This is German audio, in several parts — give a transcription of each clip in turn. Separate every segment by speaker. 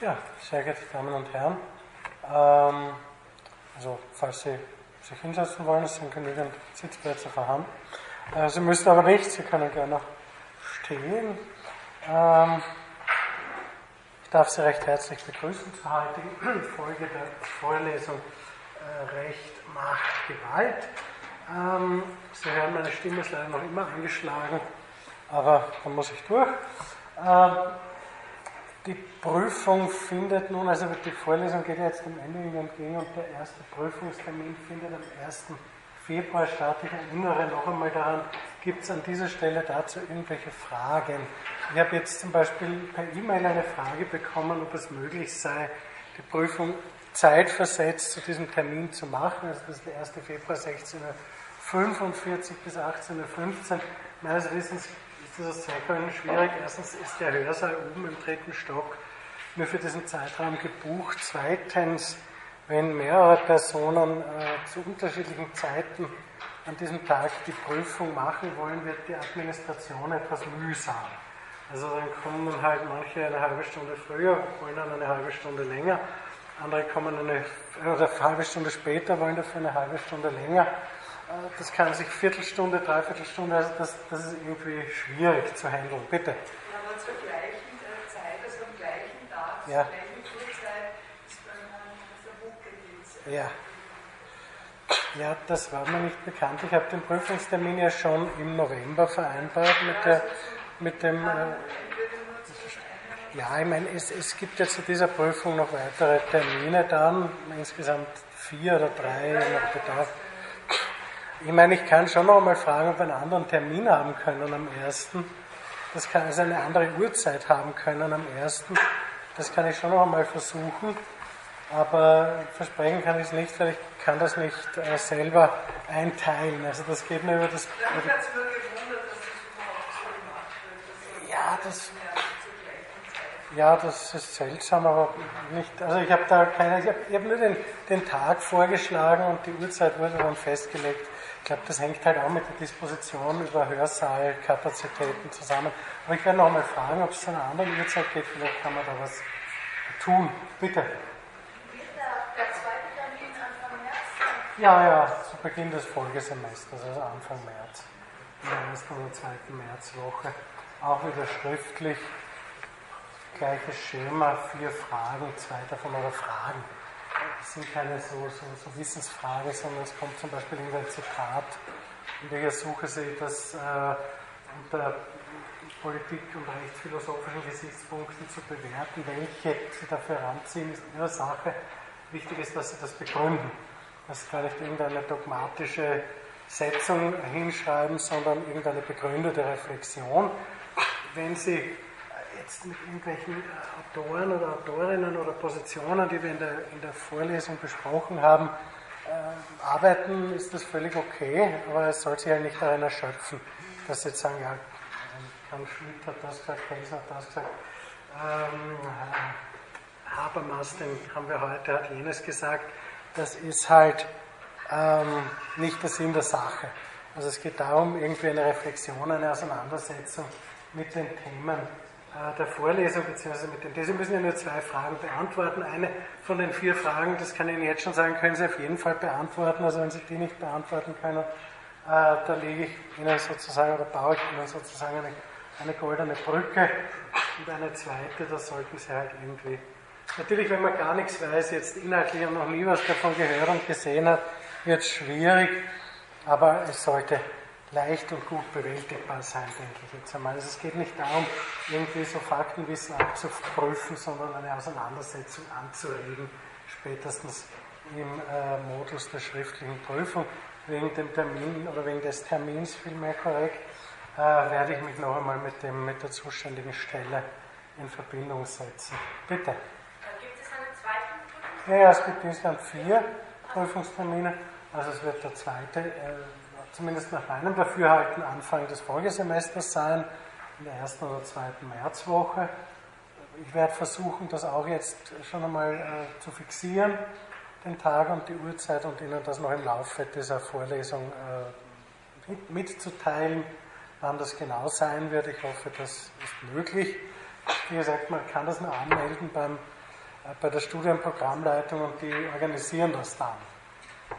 Speaker 1: Ja, sehr geehrte Damen und Herren, ähm, also falls Sie sich hinsetzen wollen, es sind genügend Sitzplätze vorhanden. Äh, Sie müssen aber nicht, Sie können gerne noch stehen. Ähm, ich darf Sie recht herzlich begrüßen zur heutigen Folge der Vorlesung äh, Recht, Macht, Gewalt. Ähm, Sie hören, meine Stimme ist leider noch immer angeschlagen, aber da muss ich durch. Die Prüfung findet nun, also die Vorlesung geht jetzt dem Ende entgegen und der erste Prüfungstermin findet am 1. Februar statt. Ich erinnere noch einmal daran, gibt es an dieser Stelle dazu irgendwelche Fragen? Ich habe jetzt zum Beispiel per E-Mail eine Frage bekommen, ob es möglich sei, die Prüfung zeitversetzt zu diesem Termin zu machen. Also das ist der 1. Februar 16.45 bis 18.15 Uhr. Meines Wissens ist das Zeitplan schwierig. Erstens ist der Hörsaal oben im dritten Stock nur für diesen Zeitraum gebucht. Zweitens, wenn mehrere Personen äh, zu unterschiedlichen Zeiten an diesem Tag die Prüfung machen wollen, wird die Administration etwas mühsam. Also dann kommen halt manche eine halbe Stunde früher, wollen dann eine halbe Stunde länger, andere kommen eine, eine halbe Stunde später, wollen dafür eine halbe Stunde länger. Äh, das kann sich Viertelstunde, Dreiviertelstunde, also das, das ist irgendwie schwierig zu handeln. Bitte. Ja,
Speaker 2: aber zur gleichen äh, Zeit, also am gleichen Tag,
Speaker 1: ja.
Speaker 2: zur gleichen Uhrzeit, ist
Speaker 1: dann Ja. Ja, das war mir nicht bekannt. Ich habe den Prüfungstermin ja schon im November vereinbart mit, der, mit dem. Äh, ja, ich meine, es, es gibt ja zu dieser Prüfung noch weitere Termine dann, insgesamt vier oder drei nach Bedarf. Ich meine, ich kann schon noch mal fragen, ob wir einen anderen Termin haben können am 1. Das kann also eine andere Uhrzeit haben können am 1. Das kann ich schon noch einmal versuchen. Aber versprechen kann ich es nicht, weil ich kann das nicht äh, selber einteilen. Also das geht nur über das. Über ja, das. Ja, das ist seltsam, aber nicht. Also ich habe da keine. Ich habe hab nur den, den Tag vorgeschlagen und die Uhrzeit wurde dann festgelegt. Ich glaube, das hängt halt auch mit der Disposition über Hörsaalkapazitäten zusammen. Aber ich werde noch mal fragen, ob es zu einer anderen Uhrzeit geht. Vielleicht kann man da was tun. Bitte. Ja, ja, zu Beginn des Folgesemesters, also Anfang März. In der ersten oder zweiten Märzwoche. Auch wieder schriftlich. Gleiches Schema, vier Fragen, zwei davon oder Fragen. Das sind keine so, so, so Wissensfragen, sondern es kommt zum Beispiel in ein Zitat, in der ich suche Sie das äh, unter Politik- und rechtsphilosophischen Gesichtspunkten zu bewerten. Welche Sie dafür heranziehen, ist Ihre Sache. Wichtig ist, dass Sie das begründen. Dass Sie nicht irgendeine dogmatische Setzung hinschreiben, sondern irgendeine begründete Reflexion. Wenn Sie jetzt mit irgendwelchen äh, Autoren oder Autorinnen oder Positionen, die wir in der, in der Vorlesung besprochen haben, äh, arbeiten, ist das völlig okay, aber es soll sich halt nicht darin erschöpfen, dass Sie jetzt sagen, ja, Karl Schmidt hat das gesagt, Kaiser hat das gesagt, ähm, Habermas, den haben wir heute, hat jenes gesagt, das ist halt ähm, nicht der Sinn der Sache. Also es geht darum, irgendwie eine Reflexion, eine Auseinandersetzung mit den Themen der Vorlesung, beziehungsweise mit dem, Sie müssen ja nur zwei Fragen beantworten. Eine von den vier Fragen, das kann ich Ihnen jetzt schon sagen, können Sie auf jeden Fall beantworten. Also wenn Sie die nicht beantworten können, äh, da lege ich Ihnen sozusagen oder baue ich Ihnen sozusagen eine, eine goldene Brücke. Und eine zweite, da sollten Sie halt irgendwie. Natürlich, wenn man gar nichts weiß, jetzt inhaltlich und noch nie was davon gehört und gesehen hat, wird es schwierig, aber es sollte leicht und gut bewältigbar sein, denke ich jetzt einmal. Also es geht nicht darum, irgendwie so Faktenwissen abzuprüfen, sondern eine Auseinandersetzung anzuregen, spätestens im äh, Modus der schriftlichen Prüfung. Wegen dem Termin oder wegen des Termins vielmehr korrekt, äh, werde ich mich noch einmal mit, dem, mit der zuständigen Stelle in Verbindung setzen. Bitte. Äh,
Speaker 2: gibt es einen zweiten
Speaker 1: Prüfungstermin? Ja, ja, es gibt insgesamt vier Prüfungstermine. Also es wird der zweite äh, zumindest nach meinem Dafürhalten Anfang des Folgesemesters sein, in der ersten oder zweiten Märzwoche. Ich werde versuchen, das auch jetzt schon einmal äh, zu fixieren, den Tag und die Uhrzeit und Ihnen das noch im Laufe dieser Vorlesung äh, mit, mitzuteilen, wann das genau sein wird. Ich hoffe, das ist möglich. Wie gesagt, man kann das nur anmelden beim bei der Studienprogrammleitung und die organisieren das dann,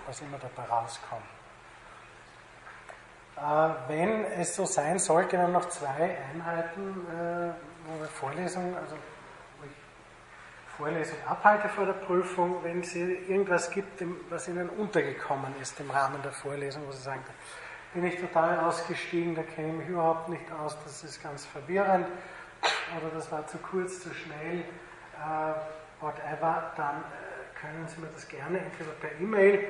Speaker 1: was immer dabei rauskommt. Äh, wenn es so sein sollte, dann noch zwei Einheiten, äh, wo wir Vorlesungen, also wo ich Vorlesung abhalte vor der Prüfung, wenn es irgendwas gibt, was Ihnen untergekommen ist im Rahmen der Vorlesung, wo Sie sagen, bin ich total ausgestiegen, da kenne ich mich überhaupt nicht aus, das ist ganz verwirrend oder das war zu kurz, zu schnell, äh, whatever, dann können Sie mir das gerne entweder per E-Mail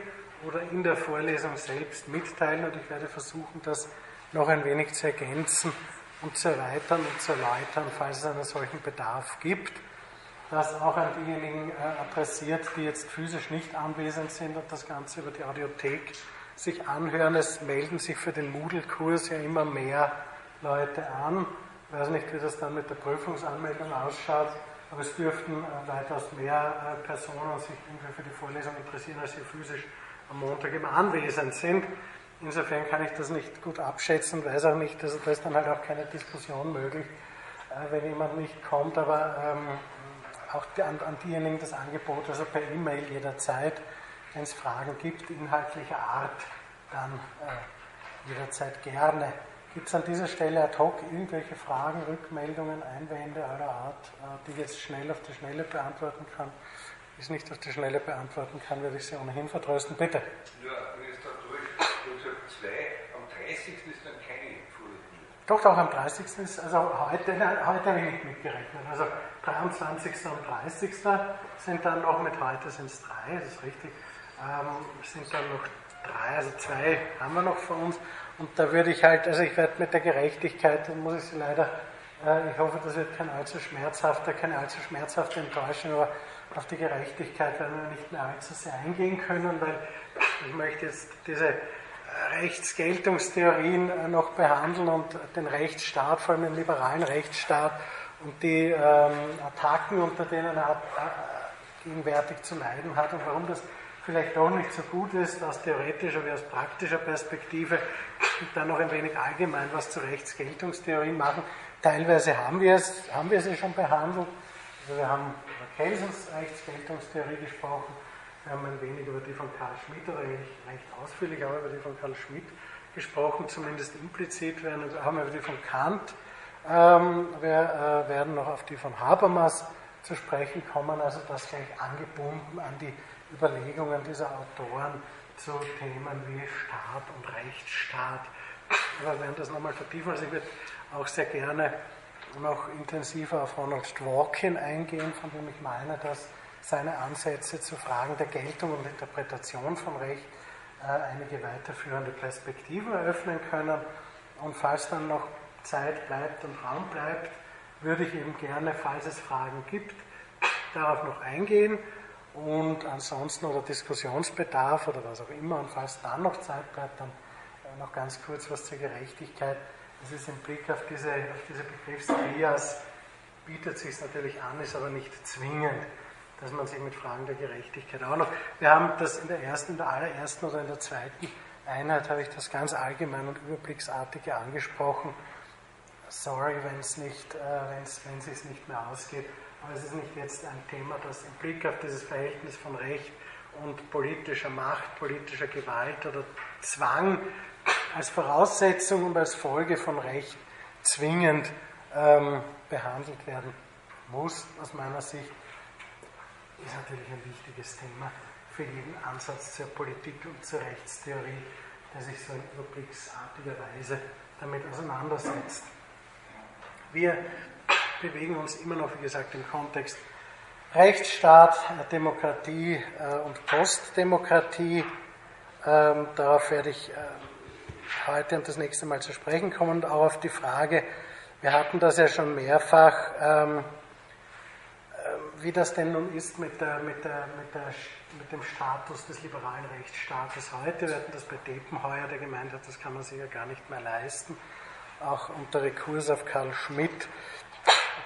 Speaker 1: oder in der Vorlesung selbst mitteilen und ich werde versuchen, das noch ein wenig zu ergänzen und zu erweitern und zu erläutern, falls es einen solchen Bedarf gibt. Das auch an diejenigen äh, adressiert, die jetzt physisch nicht anwesend sind und das Ganze über die Audiothek sich anhören. Es melden sich für den Moodle-Kurs ja immer mehr Leute an. Ich weiß nicht, wie das dann mit der Prüfungsanmeldung ausschaut, aber es dürften äh, weitaus mehr äh, Personen sich irgendwie für die Vorlesung interessieren, als hier physisch am Montag immer anwesend sind. Insofern kann ich das nicht gut abschätzen, weiß auch nicht, also da ist dann halt auch keine Diskussion möglich, äh, wenn jemand nicht kommt, aber ähm, auch an, diejenigen das Angebot, also per E-Mail jederzeit, wenn es Fragen gibt, inhaltlicher Art, dann äh, jederzeit gerne. Gibt es an dieser Stelle ad hoc irgendwelche Fragen, Rückmeldungen, Einwände aller Art, äh, die ich jetzt schnell auf die Schnelle beantworten kann? Es nicht auf die Schnelle beantworten kann, werde ich Sie ohnehin vertrösten. Bitte.
Speaker 3: Ja, Minister Durch, gesagt, zwei, am 30. ist dann keine Vorlesung.
Speaker 1: Doch, doch, am 30. ist, also heute, heute habe ich nicht mitgerechnet. Also 23. und 30. sind dann noch, mit heute sind es drei, das ist richtig, ähm, sind dann noch drei, also zwei haben wir noch vor uns. Und da würde ich halt, also ich werde mit der Gerechtigkeit, dann muss ich Sie leider, äh, ich hoffe, das wird kein allzu schmerzhafter, keine allzu schmerzhafte Enttäuschung, aber auf die Gerechtigkeit werden wir nicht mehr allzu sehr eingehen können, weil ich möchte jetzt diese Rechtsgeltungstheorien noch behandeln und den Rechtsstaat, vor allem den liberalen Rechtsstaat und die ähm, Attacken, unter denen er äh, gegenwärtig zu leiden hat und warum das vielleicht doch nicht so gut ist aus theoretischer wie aus praktischer Perspektive und dann noch ein wenig allgemein was zu Rechtsgeltungstheorien machen. Teilweise haben wir es, haben wir sie schon behandelt. Also wir haben Kelsens Rechtsgeltungstheorie gesprochen. Wir haben ein wenig über die von Karl Schmidt, oder eigentlich recht ausführlich auch über die von Karl Schmidt gesprochen, zumindest implizit. Wir haben über die von Kant. Ähm, wir äh, werden noch auf die von Habermas zu sprechen kommen, also das gleich angebunden an die Überlegungen dieser Autoren zu Themen wie Staat und Rechtsstaat. Aber wir werden das nochmal vertiefen. Also ich würde auch sehr gerne noch intensiver auf Ronald Dworkin eingehen, von dem ich meine, dass seine Ansätze zu Fragen der Geltung und Interpretation von Recht äh, einige weiterführende Perspektiven eröffnen können. Und falls dann noch Zeit bleibt und Raum bleibt, würde ich eben gerne, falls es Fragen gibt, darauf noch eingehen und ansonsten oder Diskussionsbedarf oder was auch immer und falls dann noch Zeit bleibt, dann äh, noch ganz kurz was zur Gerechtigkeit das ist im Blick auf diese, auf diese Begriffstrias, bietet sich natürlich an, ist aber nicht zwingend, dass man sich mit Fragen der Gerechtigkeit auch noch. Wir haben das in der ersten, in der allerersten oder in der zweiten Einheit habe ich das ganz allgemein und überblicksartige angesprochen. Sorry, wenn es nicht, äh, wenn es nicht mehr ausgeht, aber es ist nicht jetzt ein Thema, das im Blick auf dieses Verhältnis von Recht und politischer Macht, politischer Gewalt oder Zwang als Voraussetzung und als Folge von Recht zwingend ähm, behandelt werden muss, aus meiner Sicht, ist natürlich ein wichtiges Thema für jeden Ansatz zur Politik und zur Rechtstheorie, der sich so in überblicksartiger Weise damit auseinandersetzt. Wir bewegen uns immer noch, wie gesagt, im Kontext Rechtsstaat, Demokratie äh, und Postdemokratie. Ähm, darauf werde ich äh, heute und das nächste Mal zu sprechen kommen und auch auf die Frage, wir hatten das ja schon mehrfach, ähm, äh, wie das denn nun ist mit, der, mit, der, mit, der, mit dem Status des liberalen Rechtsstaates heute. Wir hatten das bei Depenheuer, der gemeint hat, das kann man sich ja gar nicht mehr leisten. Auch unter Rekurs auf Karl Schmidt.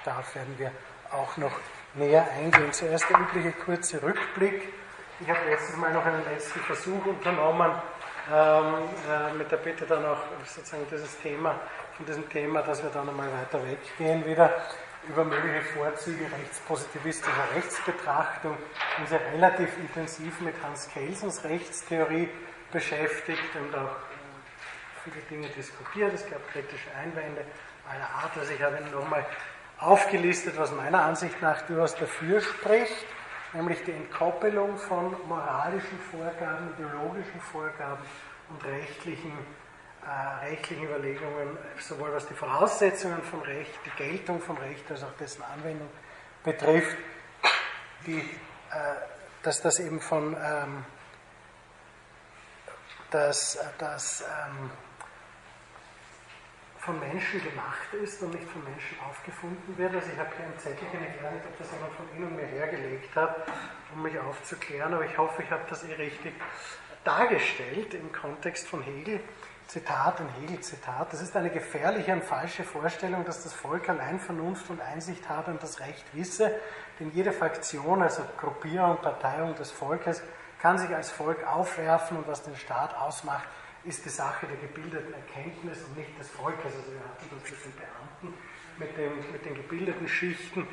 Speaker 1: Darauf werden wir auch noch näher eingehen. Zuerst der übliche kurze Rückblick. Ich habe letztes Mal noch einen letzten Versuch unternommen, ähm, äh, mit der Bitte dann auch sozusagen dieses Thema, von diesem Thema, dass wir dann einmal weiter weggehen wieder, über mögliche Vorzüge rechtspositivistischer Rechtsbetrachtung und sich relativ intensiv mit Hans Kelsens Rechtstheorie beschäftigt und auch viele Dinge diskutiert. Es gab kritische Einwände aller Art. Also ich habe Ihnen nochmal aufgelistet, was meiner Ansicht nach durchaus dafür spricht, nämlich die Entkoppelung von moralischen Vorgaben, ideologischen Vorgaben und rechtlichen, äh, rechtlichen Überlegungen, sowohl was die Voraussetzungen von Recht, die Geltung von Recht als auch dessen Anwendung betrifft, die, äh, dass das eben von ähm, dass, dass ähm, von Menschen gemacht ist und nicht von Menschen aufgefunden wird. Also ich habe hier ein Zettelchen, ich weiß nicht, ob das jemand von Ihnen mir hergelegt hat, um mich aufzuklären, aber ich hoffe, ich habe das eh richtig dargestellt im Kontext von Hegel. Zitat, ein Hegel-Zitat. Das ist eine gefährliche und falsche Vorstellung, dass das Volk allein Vernunft und Einsicht habe und das Recht wisse, denn jede Fraktion, also Gruppierung, Parteiung des Volkes, kann sich als Volk aufwerfen und was den Staat ausmacht, ist die Sache der gebildeten Erkenntnis und nicht des Volkes. Also wir hatten das mit den Beamten, mit, dem, mit den gebildeten Schichten,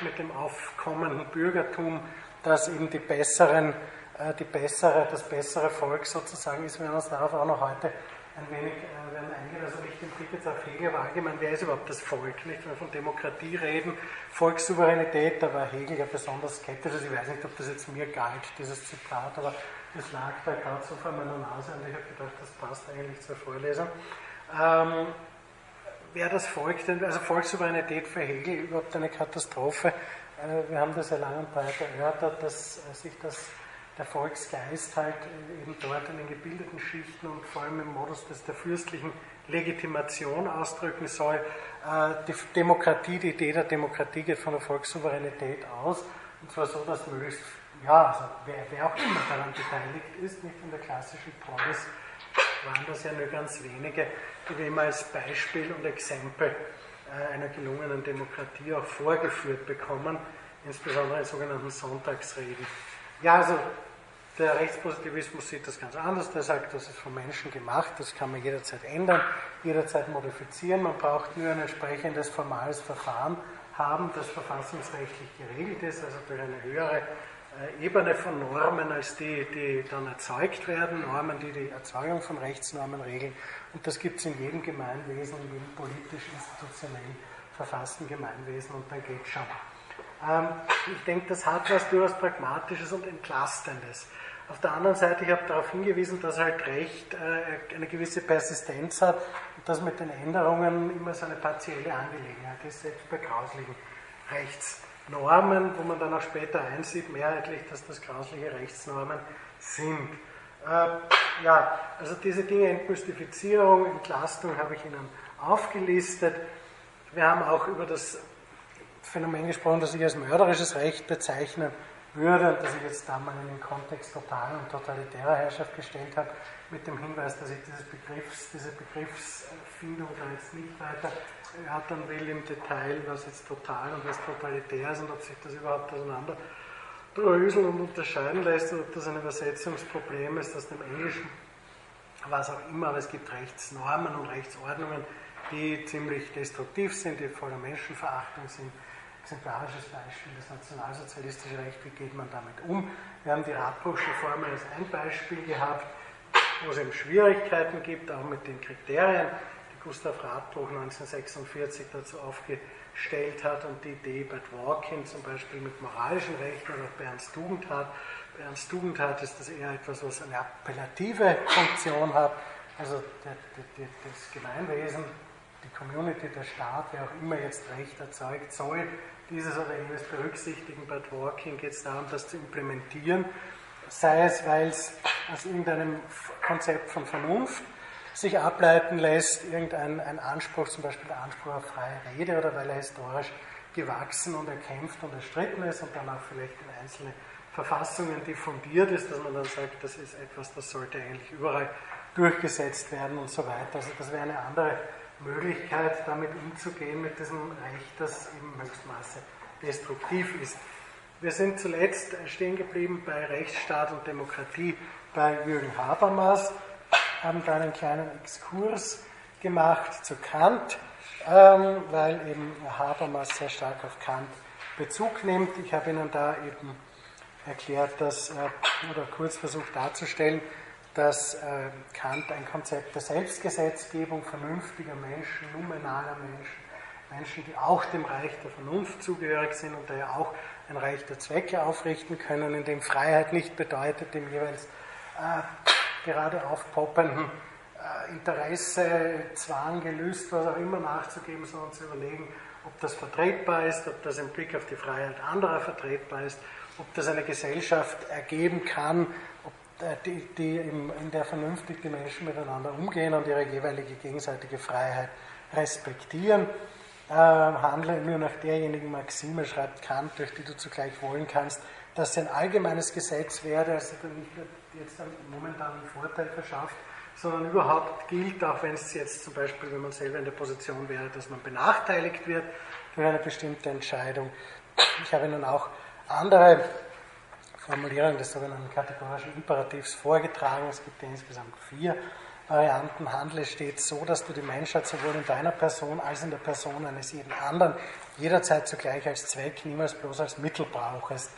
Speaker 1: mit dem aufkommenden Bürgertum, dass eben die besseren, äh, die bessere, das bessere Volk sozusagen ist. Wir werden uns darauf auch noch heute ein wenig äh, werden eingehen, also nicht im Blick jetzt auf Hegel, aber allgemein, wer ist überhaupt das Volk? Nicht? Wenn wir von Demokratie reden, Volkssouveränität, da war Hegel ja besonders skeptisch, also ich weiß nicht, ob das jetzt mir galt, dieses Zitat, aber das lag da gerade so vor meiner Nase und ich habe gedacht, das passt eigentlich zur Vorlesung. Ähm, wer das denn, also Volkssouveränität für Hegel, überhaupt eine Katastrophe. Äh, wir haben das ja lange und breit erörtert, dass äh, sich das der Volksgeist halt eben dort in den gebildeten Schichten und vor allem im Modus des, der fürstlichen Legitimation ausdrücken soll. Äh, die Demokratie, die Idee der Demokratie geht von der Volkssouveränität aus. Und zwar so, dass möglichst, ja, also wer, wer auch immer daran beteiligt ist, nicht in der klassischen Polis, waren das ja nur ganz wenige, die wir immer als Beispiel und Exempel äh, einer gelungenen Demokratie auch vorgeführt bekommen, insbesondere in sogenannten Sonntagsreden. Ja, also der Rechtspositivismus sieht das ganz anders. Der sagt, das ist von Menschen gemacht, das kann man jederzeit ändern, jederzeit modifizieren. Man braucht nur ein entsprechendes formales Verfahren haben, das verfassungsrechtlich geregelt ist, also durch eine höhere Ebene von Normen als die, die dann erzeugt werden, Normen, die die Erzeugung von Rechtsnormen regeln. Und das gibt es in jedem Gemeinwesen, in jedem politisch institutionell verfassten Gemeinwesen und dann geht schon. Ähm, ich denke, das hat was durchaus Pragmatisches und Entlastendes. Auf der anderen Seite, ich habe darauf hingewiesen, dass halt Recht äh, eine gewisse Persistenz hat und dass mit den Änderungen immer so eine partielle Angelegenheit ist, selbst bei grauslichen Rechtsnormen, wo man dann auch später einsieht, mehrheitlich, dass das grausliche Rechtsnormen sind. Äh, ja, also diese Dinge, Entmystifizierung, Entlastung habe ich Ihnen aufgelistet. Wir haben auch über das Phänomen gesprochen, das ich als mörderisches Recht bezeichnen würde und das ich jetzt da mal in den Kontext total und totalitärer Herrschaft gestellt habe, mit dem Hinweis, dass ich dieses Begriffs, diese Begriffsfindung da jetzt nicht weiter erörtern will im Detail, was jetzt total und was totalitär ist und ob sich das überhaupt auseinander dröseln und unterscheiden lässt oder ob das ein Übersetzungsproblem ist aus dem Englischen, was auch immer, aber es gibt Rechtsnormen und Rechtsordnungen, die ziemlich destruktiv sind, die voller Menschenverachtung sind exemplarisches Beispiel, das nationalsozialistische Recht, wie geht man damit um. Wir haben die Radbruchsche Formel als ein Beispiel gehabt, wo es eben Schwierigkeiten gibt, auch mit den Kriterien, die Gustav Radbruch 1946 dazu aufgestellt hat und die Idee bei Dworkin zum Beispiel mit moralischen Rechten oder bei Ernst Tugendhat. Bei Ernst Tugendhat ist das eher etwas, was eine appellative Funktion hat, also das Gemeinwesen, die Community, der Staat, wer auch immer jetzt Recht erzeugt, soll dieses oder jenes berücksichtigen. Bei Dworkin geht es darum, das zu implementieren, sei es, weil es aus irgendeinem Konzept von Vernunft sich ableiten lässt, irgendein ein Anspruch, zum Beispiel der Anspruch auf freie Rede, oder weil er historisch gewachsen und erkämpft und erstritten ist und dann auch vielleicht in einzelne Verfassungen diffundiert ist, dass man dann sagt, das ist etwas, das sollte eigentlich überall durchgesetzt werden und so weiter. Also das wäre eine andere Möglichkeit, damit umzugehen, mit diesem Recht, das im Höchstmaße destruktiv ist. Wir sind zuletzt stehen geblieben bei Rechtsstaat und Demokratie bei Jürgen Habermas, haben da einen kleinen Exkurs gemacht zu Kant ähm, weil eben Habermas sehr stark auf Kant Bezug nimmt. Ich habe Ihnen da eben erklärt, dass, äh, oder kurz versucht darzustellen, dass äh, Kant ein Konzept der Selbstgesetzgebung vernünftiger Menschen, numenaler Menschen, Menschen, die auch dem Reich der Vernunft zugehörig sind und daher auch ein Reich der Zwecke aufrichten können, in dem Freiheit nicht bedeutet, dem jeweils äh, gerade aufpoppenden äh, Interesse, Zwang, Gelüst, was auch immer nachzugeben, sondern zu überlegen, ob das vertretbar ist, ob das im Blick auf die Freiheit anderer vertretbar ist, ob das eine Gesellschaft ergeben kann, äh, die, die in der vernünftig die Menschen miteinander umgehen und ihre jeweilige gegenseitige Freiheit respektieren. Äh, handle nur nach derjenigen Maxime, schreibt Kant, durch die du zugleich wollen kannst, dass ein allgemeines Gesetz werde, also nicht jetzt einen momentanen Vorteil verschafft, sondern überhaupt gilt, auch wenn es jetzt zum Beispiel, wenn man selber in der Position wäre, dass man benachteiligt wird durch eine bestimmte Entscheidung. Ich habe Ihnen auch andere Formulierungen des sogenannten kategorischen Imperativs vorgetragen. Es gibt insgesamt vier Varianten. Handle stets so, dass du die Menschheit sowohl in deiner Person als in der Person eines jeden anderen jederzeit zugleich als Zweck, niemals bloß als Mittel brauchst.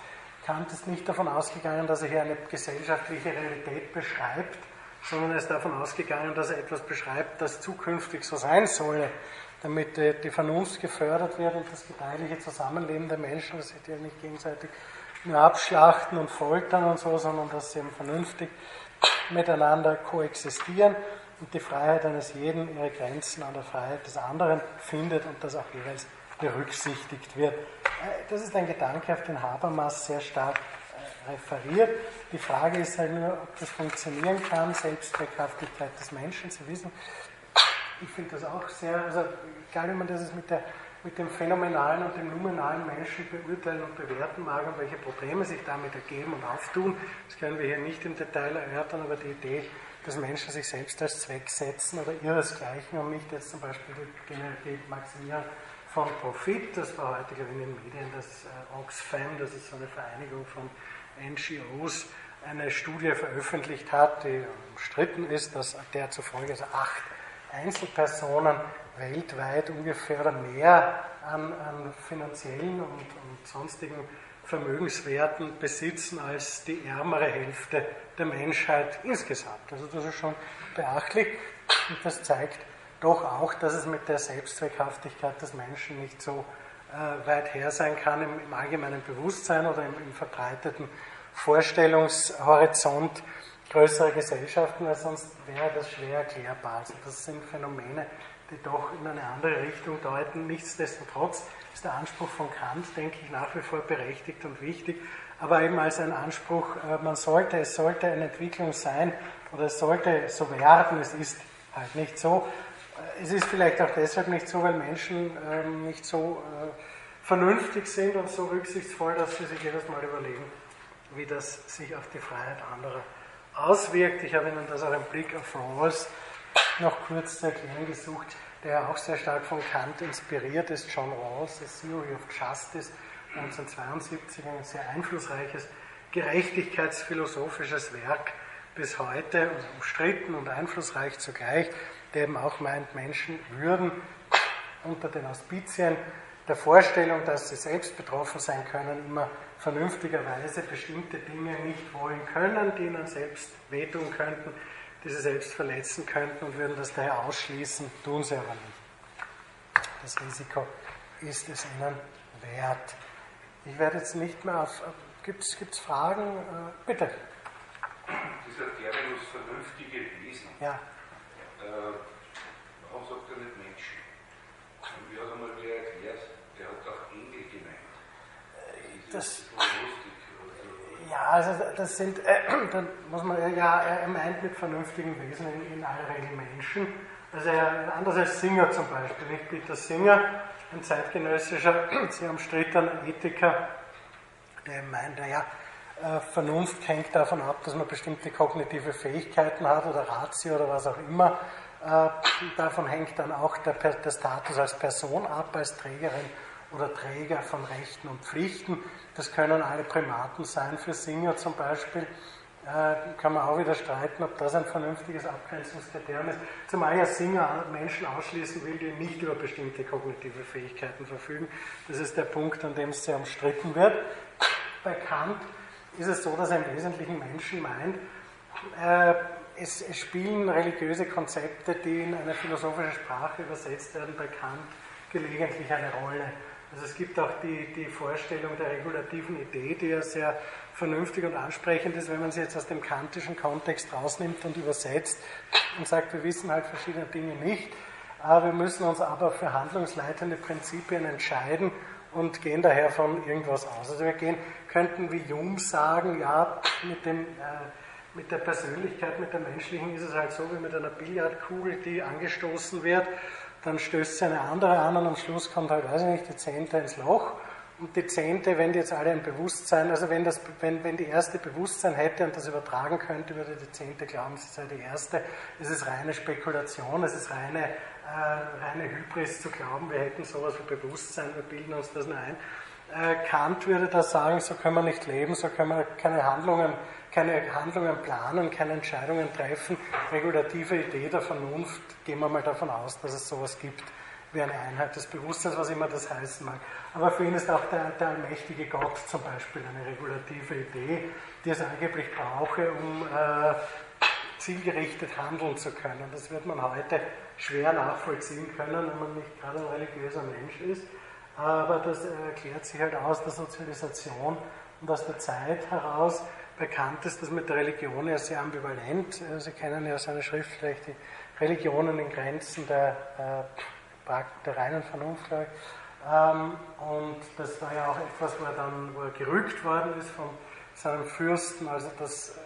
Speaker 1: Kant ist nicht davon ausgegangen, dass er hier eine gesellschaftliche Realität beschreibt, sondern er ist davon ausgegangen, dass er etwas beschreibt, das zukünftig so sein solle, damit die Vernunft gefördert wird und das gedeihliche Zusammenleben der Menschen, dass sie ja nicht gegenseitig nur abschlachten und foltern und so, sondern dass sie eben vernünftig miteinander koexistieren und die Freiheit eines jeden ihre Grenzen an der Freiheit des anderen findet und das auch jeweils berücksichtigt wird. Äh, das ist ein Gedanke, auf den Habermas sehr stark referiert. Die Frage ist halt nur, ob das funktionieren kann, Selbstzweckhaftigkeit des Menschen. Sie wissen, ich finde das auch sehr, also egal wie man das mit, der, mit dem phänomenalen und dem nominalen Menschen beurteilen und bewerten mag und welche Probleme sich damit ergeben und auftun, das können wir hier nicht im Detail erörtern, aber die Idee, dass Menschen sich selbst als Zweck setzen oder ihresgleichen und nicht jetzt zum Beispiel die Generalität maximieren von Profit, das war heute, ich, in den Medien das äh, Oxfam, das ist so eine Vereinigung von NGOs eine Studie veröffentlicht hat, die umstritten ist, dass der zufolge also acht Einzelpersonen weltweit ungefähr mehr an, an finanziellen und, und sonstigen Vermögenswerten besitzen als die ärmere Hälfte der Menschheit insgesamt. Also das ist schon beachtlich und das zeigt doch auch, dass es mit der Selbstzweckhaftigkeit des Menschen nicht so äh, weit her sein kann im, im allgemeinen Bewusstsein oder im, im verbreiteten Vorstellungshorizont größerer Gesellschaften, weil sonst wäre das schwer erklärbar. Also das sind Phänomene, die doch in eine andere Richtung deuten. Nichtsdestotrotz ist der Anspruch von Kant, denke ich, nach wie vor berechtigt und wichtig, aber eben als ein Anspruch, äh, man sollte, es sollte eine Entwicklung sein oder es sollte so werden, es ist halt nicht so. Äh, es ist vielleicht auch deshalb nicht so, weil Menschen ähm, nicht so äh, vernünftig sind und so rücksichtsvoll, dass sie sich jedes Mal überlegen, wie das sich auf die Freiheit anderer auswirkt. Ich habe Ihnen das auch im Blick auf Rawls noch kurz zu erklären gesucht, der auch sehr stark von Kant inspiriert ist. John Rawls, The Theory of Justice, 1972, ein sehr einflussreiches gerechtigkeitsphilosophisches Werk bis heute, umstritten und einflussreich zugleich, der eben auch meint, Menschen würden unter den Auspizien der Vorstellung, dass sie selbst betroffen sein können, immer vernünftigerweise bestimmte Dinge nicht wollen können, die ihnen selbst wehtun könnten, die sie selbst verletzen könnten und würden das daher ausschließen, tun sie aber nicht. Das Risiko ist es ihnen wert. Ich werde jetzt nicht mehr auf. Gibt es Fragen? Äh, bitte.
Speaker 3: Dieser Terminus vernünftige Wesen.
Speaker 1: Ja.
Speaker 3: Äh, warum sagt er nicht Menschen? Wie hat einmal wer erklärt, der hat auch Engel gemeint.
Speaker 1: Das, ja, also das sind, äh, dann muss man ja, er meint mit vernünftigen Wesen in, in aller Regel Menschen. Also er, anders als Singer zum Beispiel, nicht Peter Singer, ein zeitgenössischer, sehr umstrittener Ethiker, der meint, naja, äh, Vernunft hängt davon ab, dass man bestimmte kognitive Fähigkeiten hat oder Ratio oder was auch immer. Äh, davon hängt dann auch der, der Status als Person ab, als Trägerin oder Träger von Rechten und Pflichten. Das können alle Primaten sein, für Singer zum Beispiel. äh, kann man auch wieder streiten, ob das ein vernünftiges Abgrenzungskriterium ist. Zumal ja Singer Menschen ausschließen will, die nicht über bestimmte kognitive Fähigkeiten verfügen. Das ist der Punkt, an dem es sehr umstritten wird. Bei Kant ist es so, dass er im Wesentlichen Menschen meint, äh, es, es, spielen religiöse Konzepte, die in eine philosophische Sprache übersetzt werden, bei Kant gelegentlich eine Rolle. Also es gibt auch die, die Vorstellung der regulativen Idee, die ja sehr vernünftig und ansprechend ist, wenn man sie jetzt aus dem kantischen Kontext rausnimmt und übersetzt und sagt, wir wissen halt verschiedene Dinge nicht, aber wir müssen uns aber für handlungsleitende Prinzipien entscheiden und gehen daher von irgendwas aus. Also wir gehen, könnten wie Hume sagen, ja, mit, dem, äh, mit der Persönlichkeit, mit der menschlichen ist es halt so wie mit einer Billardkugel, die angestoßen wird dann stößt sie eine andere an und am Schluss kommt halt, weiß ich nicht, die Zehnte ins Loch. Und die Zehnte, wenn die jetzt alle ein Bewusstsein, also wenn, das, wenn, wenn die erste Bewusstsein hätte und das übertragen könnte, würde die Zehnte glauben, sie sei die erste. Es ist reine Spekulation, es ist reine, äh, reine Hybris zu glauben, wir hätten sowas wie Bewusstsein, wir bilden uns das nur ein. Äh, Kant würde da sagen, so können wir nicht leben, so können wir keine Handlungen keine Handlungen planen, keine Entscheidungen treffen. Regulative Idee der Vernunft, gehen wir mal davon aus, dass es sowas gibt wie eine Einheit des Bewusstseins, was immer das heißen mag. Aber für ihn ist auch der, der allmächtige Gott zum Beispiel eine regulative Idee, die es angeblich brauche, um äh, zielgerichtet handeln zu können. Das wird man heute schwer nachvollziehen können, wenn man nicht gerade ein religiöser Mensch ist. Aber das erklärt sich halt aus der Sozialisation und aus der Zeit heraus, bekannt ist das mit der Religion ja sehr ambivalent. Äh, Sie kennen ja seine Schrift vielleicht die Religionen in Grenzen der, äh, der reinen Vernunft. Ähm, und das war ja auch etwas, wo er dann wo er gerügt worden ist von seinem Fürsten, also das äh,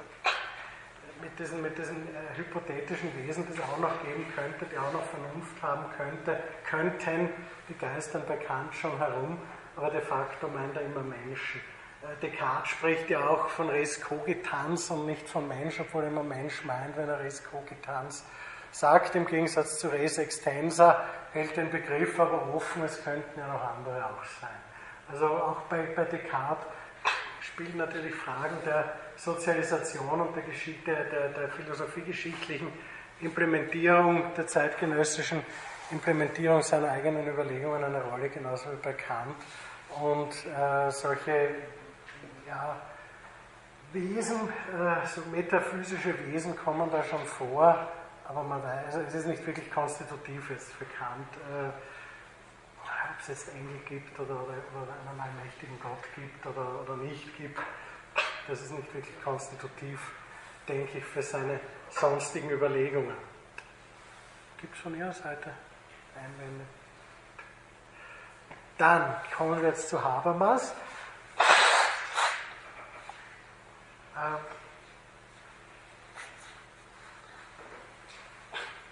Speaker 1: mit diesen, mit diesen äh, hypothetischen Wesen, die es auch noch geben könnte, die auch noch Vernunft haben könnte, könnten, die geistern bekannt schon herum, aber de facto meint er immer Menschen. Äh, Descartes spricht ja auch von res cogitans und nicht von Mensch, obwohl immer Mensch meint, wenn er res cogitans sagt. Im Gegensatz zu res extensa hält den Begriff aber offen, es könnten ja noch andere auch sein. Also auch bei, bei Descartes spielen natürlich Fragen der Sozialisation und der, der, der, der philosophiegeschichtlichen Implementierung, der zeitgenössischen Implementierung seiner eigenen Überlegungen eine Rolle, genauso wie bei Kant. Und äh, solche ja, Wesen, äh, so metaphysische Wesen kommen da schon vor, aber man weiß, es ist nicht wirklich konstitutiv jetzt Kant, äh, ob es jetzt Engel gibt oder, oder, oder einen allmächtigen Gott gibt oder, oder nicht gibt. Das ist nicht wirklich konstitutiv, denke ich, für seine sonstigen Überlegungen. Gibt es von Ihrer Seite Einwände? Dann kommen wir jetzt zu Habermas. Ähm,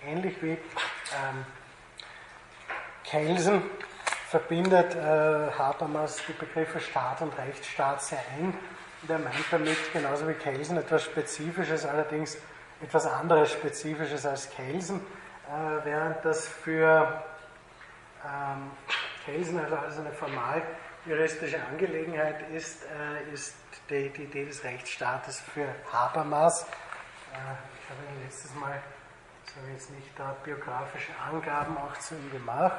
Speaker 1: ähnlich wie ähm, Kelsen verbindet äh, Habermas die Begriffe Staat und Rechtsstaat sehr eng. Und er meint damit, genauso wie Kelsen, etwas Spezifisches, allerdings etwas anderes Spezifisches als Kelsen, äh, während das für ähm, Kelsen also, also eine formal juristische Angelegenheit ist, äh, ist die, die, Idee des Rechtsstaates für Habermas. Äh, ich habe Ihnen letztes Mal, das habe ich jetzt nicht da, biografische Angaben auch zu ihm gemacht.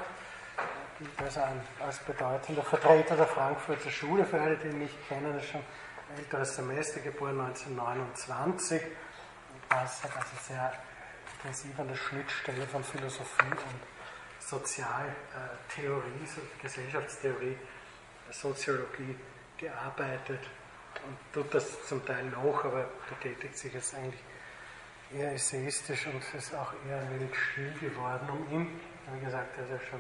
Speaker 1: Gilt also ein, als bedeutender Vertreter der Frankfurter Schule, für alle, die ihn nicht kennen, ist schon älteres Semester, geboren 1929. Und das hat also sehr intensiv an der Schnittstelle von Philosophie und Sozialtheorie, Gesellschaftstheorie Soziologie gearbeitet und tut das zum Teil noch, aber betätigt sich jetzt eigentlich eher essayistisch und ist auch eher ein wenig still geworden um ihn. Wie gesagt, er ist ja schon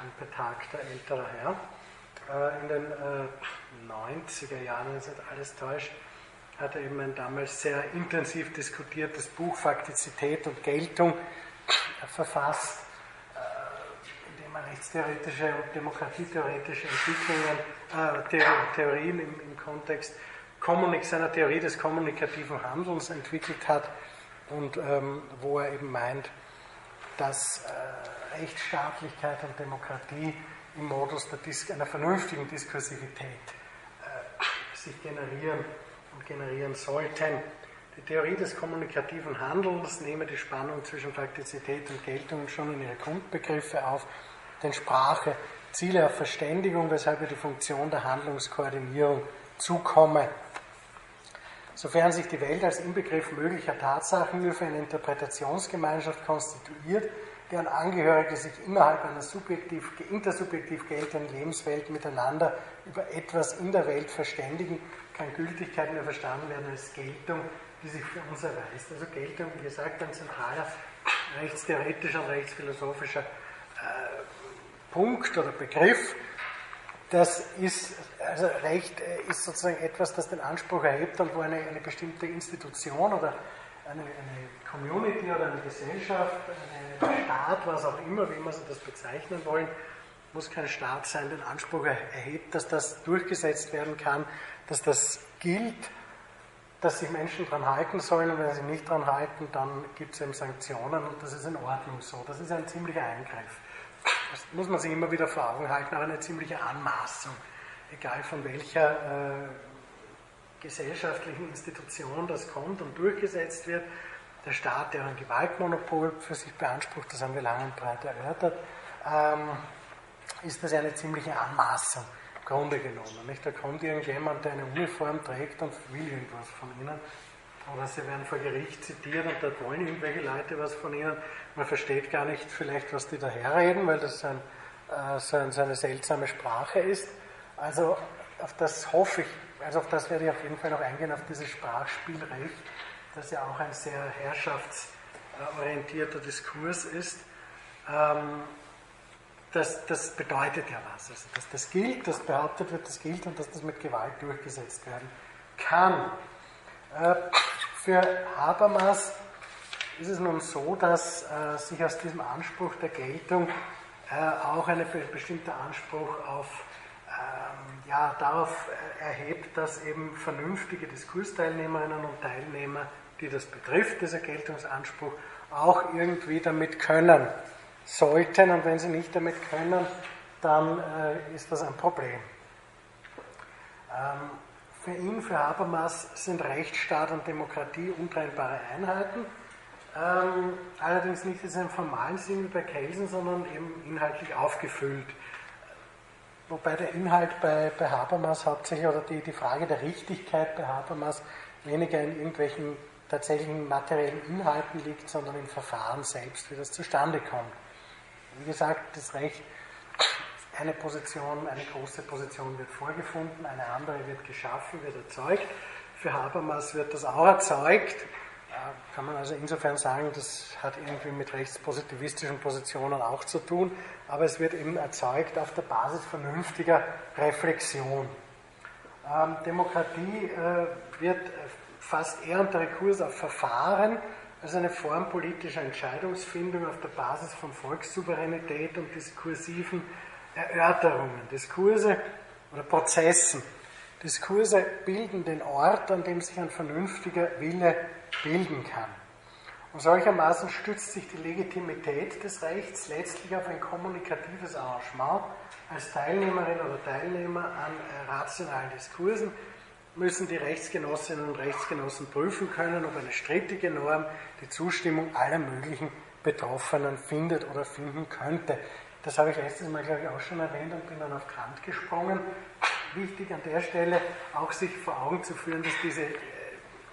Speaker 1: ein betagter älterer Herr. Äh, in den 90er äh, Jahren, wenn es nicht alles täuscht, hat er eben ein damals sehr intensiv diskutiertes Buch Faktizität und Geltung verfasst rechtstheoretische und demokratietheoretische Entwicklungen, äh, Theorien im, im Kontext seiner Theorie des kommunikativen Handelns entwickelt hat und ähm, wo er eben meint, dass äh, Rechtsstaatlichkeit und Demokratie im Modus einer vernünftigen Diskursivität äh, sich generieren und generieren sollten. Die Theorie des kommunikativen Handelns nehme die Spannung zwischen Faktizität und Geltung schon in ihre Grundbegriffe auf, denn Sprache ziele auf Verständigung, weshalb ihr die Funktion der Handlungskoordinierung zukomme. Sofern sich die Welt als Inbegriff möglicher Tatsachen nur für eine Interpretationsgemeinschaft konstituiert, deren Angehörige sich innerhalb einer subjektiv, intersubjektiv geltenden Lebenswelt miteinander über etwas in der Welt verständigen, kann Gültigkeit nur verstanden werden als Geltung, die sich für uns erweist. Also Geltung, wie gesagt, ein zentraler rechtstheoretischer und rechtsphilosophischer äh, Punkt oder Begriff. Das ist, also Recht äh, ist sozusagen etwas, das den Anspruch erhebt und wo eine, eine bestimmte Institution oder eine, eine Community oder eine Gesellschaft, ein Staat, was auch immer, wie immer Sie das bezeichnen wollen, muss kein Staat sein, den Anspruch erhebt, dass das durchgesetzt werden kann, dass das gilt, dass sich Menschen daran halten sollen und wenn sie nicht daran halten, dann gibt es eben Sanktionen und das ist in Ordnung so. Das ist ein ziemlicher Eingriff. Das muss man sich immer wieder vor Augen halten, aber eine ziemliche Anmaßung, egal von welcher äh, gesellschaftlichen Institution das kommt und durchgesetzt wird. Der Staat, der ein Gewaltmonopol für sich beansprucht, das haben wir lang und breit erörtert, ähm, ist das eine ziemliche Anmaßung, im Grunde genommen. Nicht? Da kommt irgendjemand, der eine Uniform trägt und will irgendwas von ihnen. Oder sie werden vor Gericht zitiert und dort wollen irgendwelche Leute was von ihnen. Man versteht gar nicht vielleicht, was die da herreden, weil das ein, äh, so, ein, so eine seltsame Sprache ist. Also auf das hoffe ich also auf das werde ich auf jeden Fall noch eingehen, auf dieses Sprachspielrecht, das ja auch ein sehr herrschaftsorientierter Diskurs ist. Ähm, das, das bedeutet ja was. Also, dass das gilt, dass behauptet wird, das gilt und dass das mit Gewalt durchgesetzt werden kann. Äh, für Habermas ist es nun so, dass äh, sich aus diesem Anspruch der Geltung äh, auch ein bestimmter Anspruch auf ähm, ja, darauf erhebt, dass eben vernünftige Diskursteilnehmerinnen und Teilnehmer, die das betrifft, dieser Geltungsanspruch, auch irgendwie damit können sollten. Und wenn sie nicht damit können, dann ist das ein Problem. Ähm, für ihn, für Habermas, sind Rechtsstaat und Demokratie untrennbare Einheiten. Ähm, allerdings nicht in einem formalen Sinn wie bei Kelsen, sondern eben inhaltlich aufgefüllt wobei der Inhalt bei, bei Habermas hauptsächlich oder die, die Frage der Richtigkeit bei Habermas weniger in irgendwelchen tatsächlichen materiellen Inhalten liegt, sondern im Verfahren selbst, wie das zustande kommt. Wie gesagt, das Recht, eine Position, eine große Position wird vorgefunden, eine andere wird geschaffen, wird erzeugt. Für Habermas wird das auch erzeugt. Kann man also insofern sagen, das hat irgendwie mit rechtspositivistischen Positionen auch zu tun, aber es wird eben erzeugt auf der Basis vernünftiger Reflexion. Ähm, Demokratie äh, wird fast eher unter Rekurs auf Verfahren als eine Form politischer Entscheidungsfindung auf der Basis von Volkssouveränität und diskursiven Erörterungen. Diskurse oder Prozessen. Diskurse bilden den Ort, an dem sich ein vernünftiger Wille bilden kann. Und solchermaßen stützt sich die Legitimität des Rechts letztlich auf ein kommunikatives Arrangement. Als Teilnehmerin oder Teilnehmer an äh, rationalen Diskursen müssen die Rechtsgenossinnen und Rechtsgenossen prüfen können, ob eine strittige Norm die Zustimmung aller möglichen Betroffenen findet oder finden könnte. Das habe ich letztes Mal, glaube ich, auch schon erwähnt und bin dann auf Kant gesprungen. Wichtig an der Stelle auch sich vor Augen zu führen, dass diese, äh,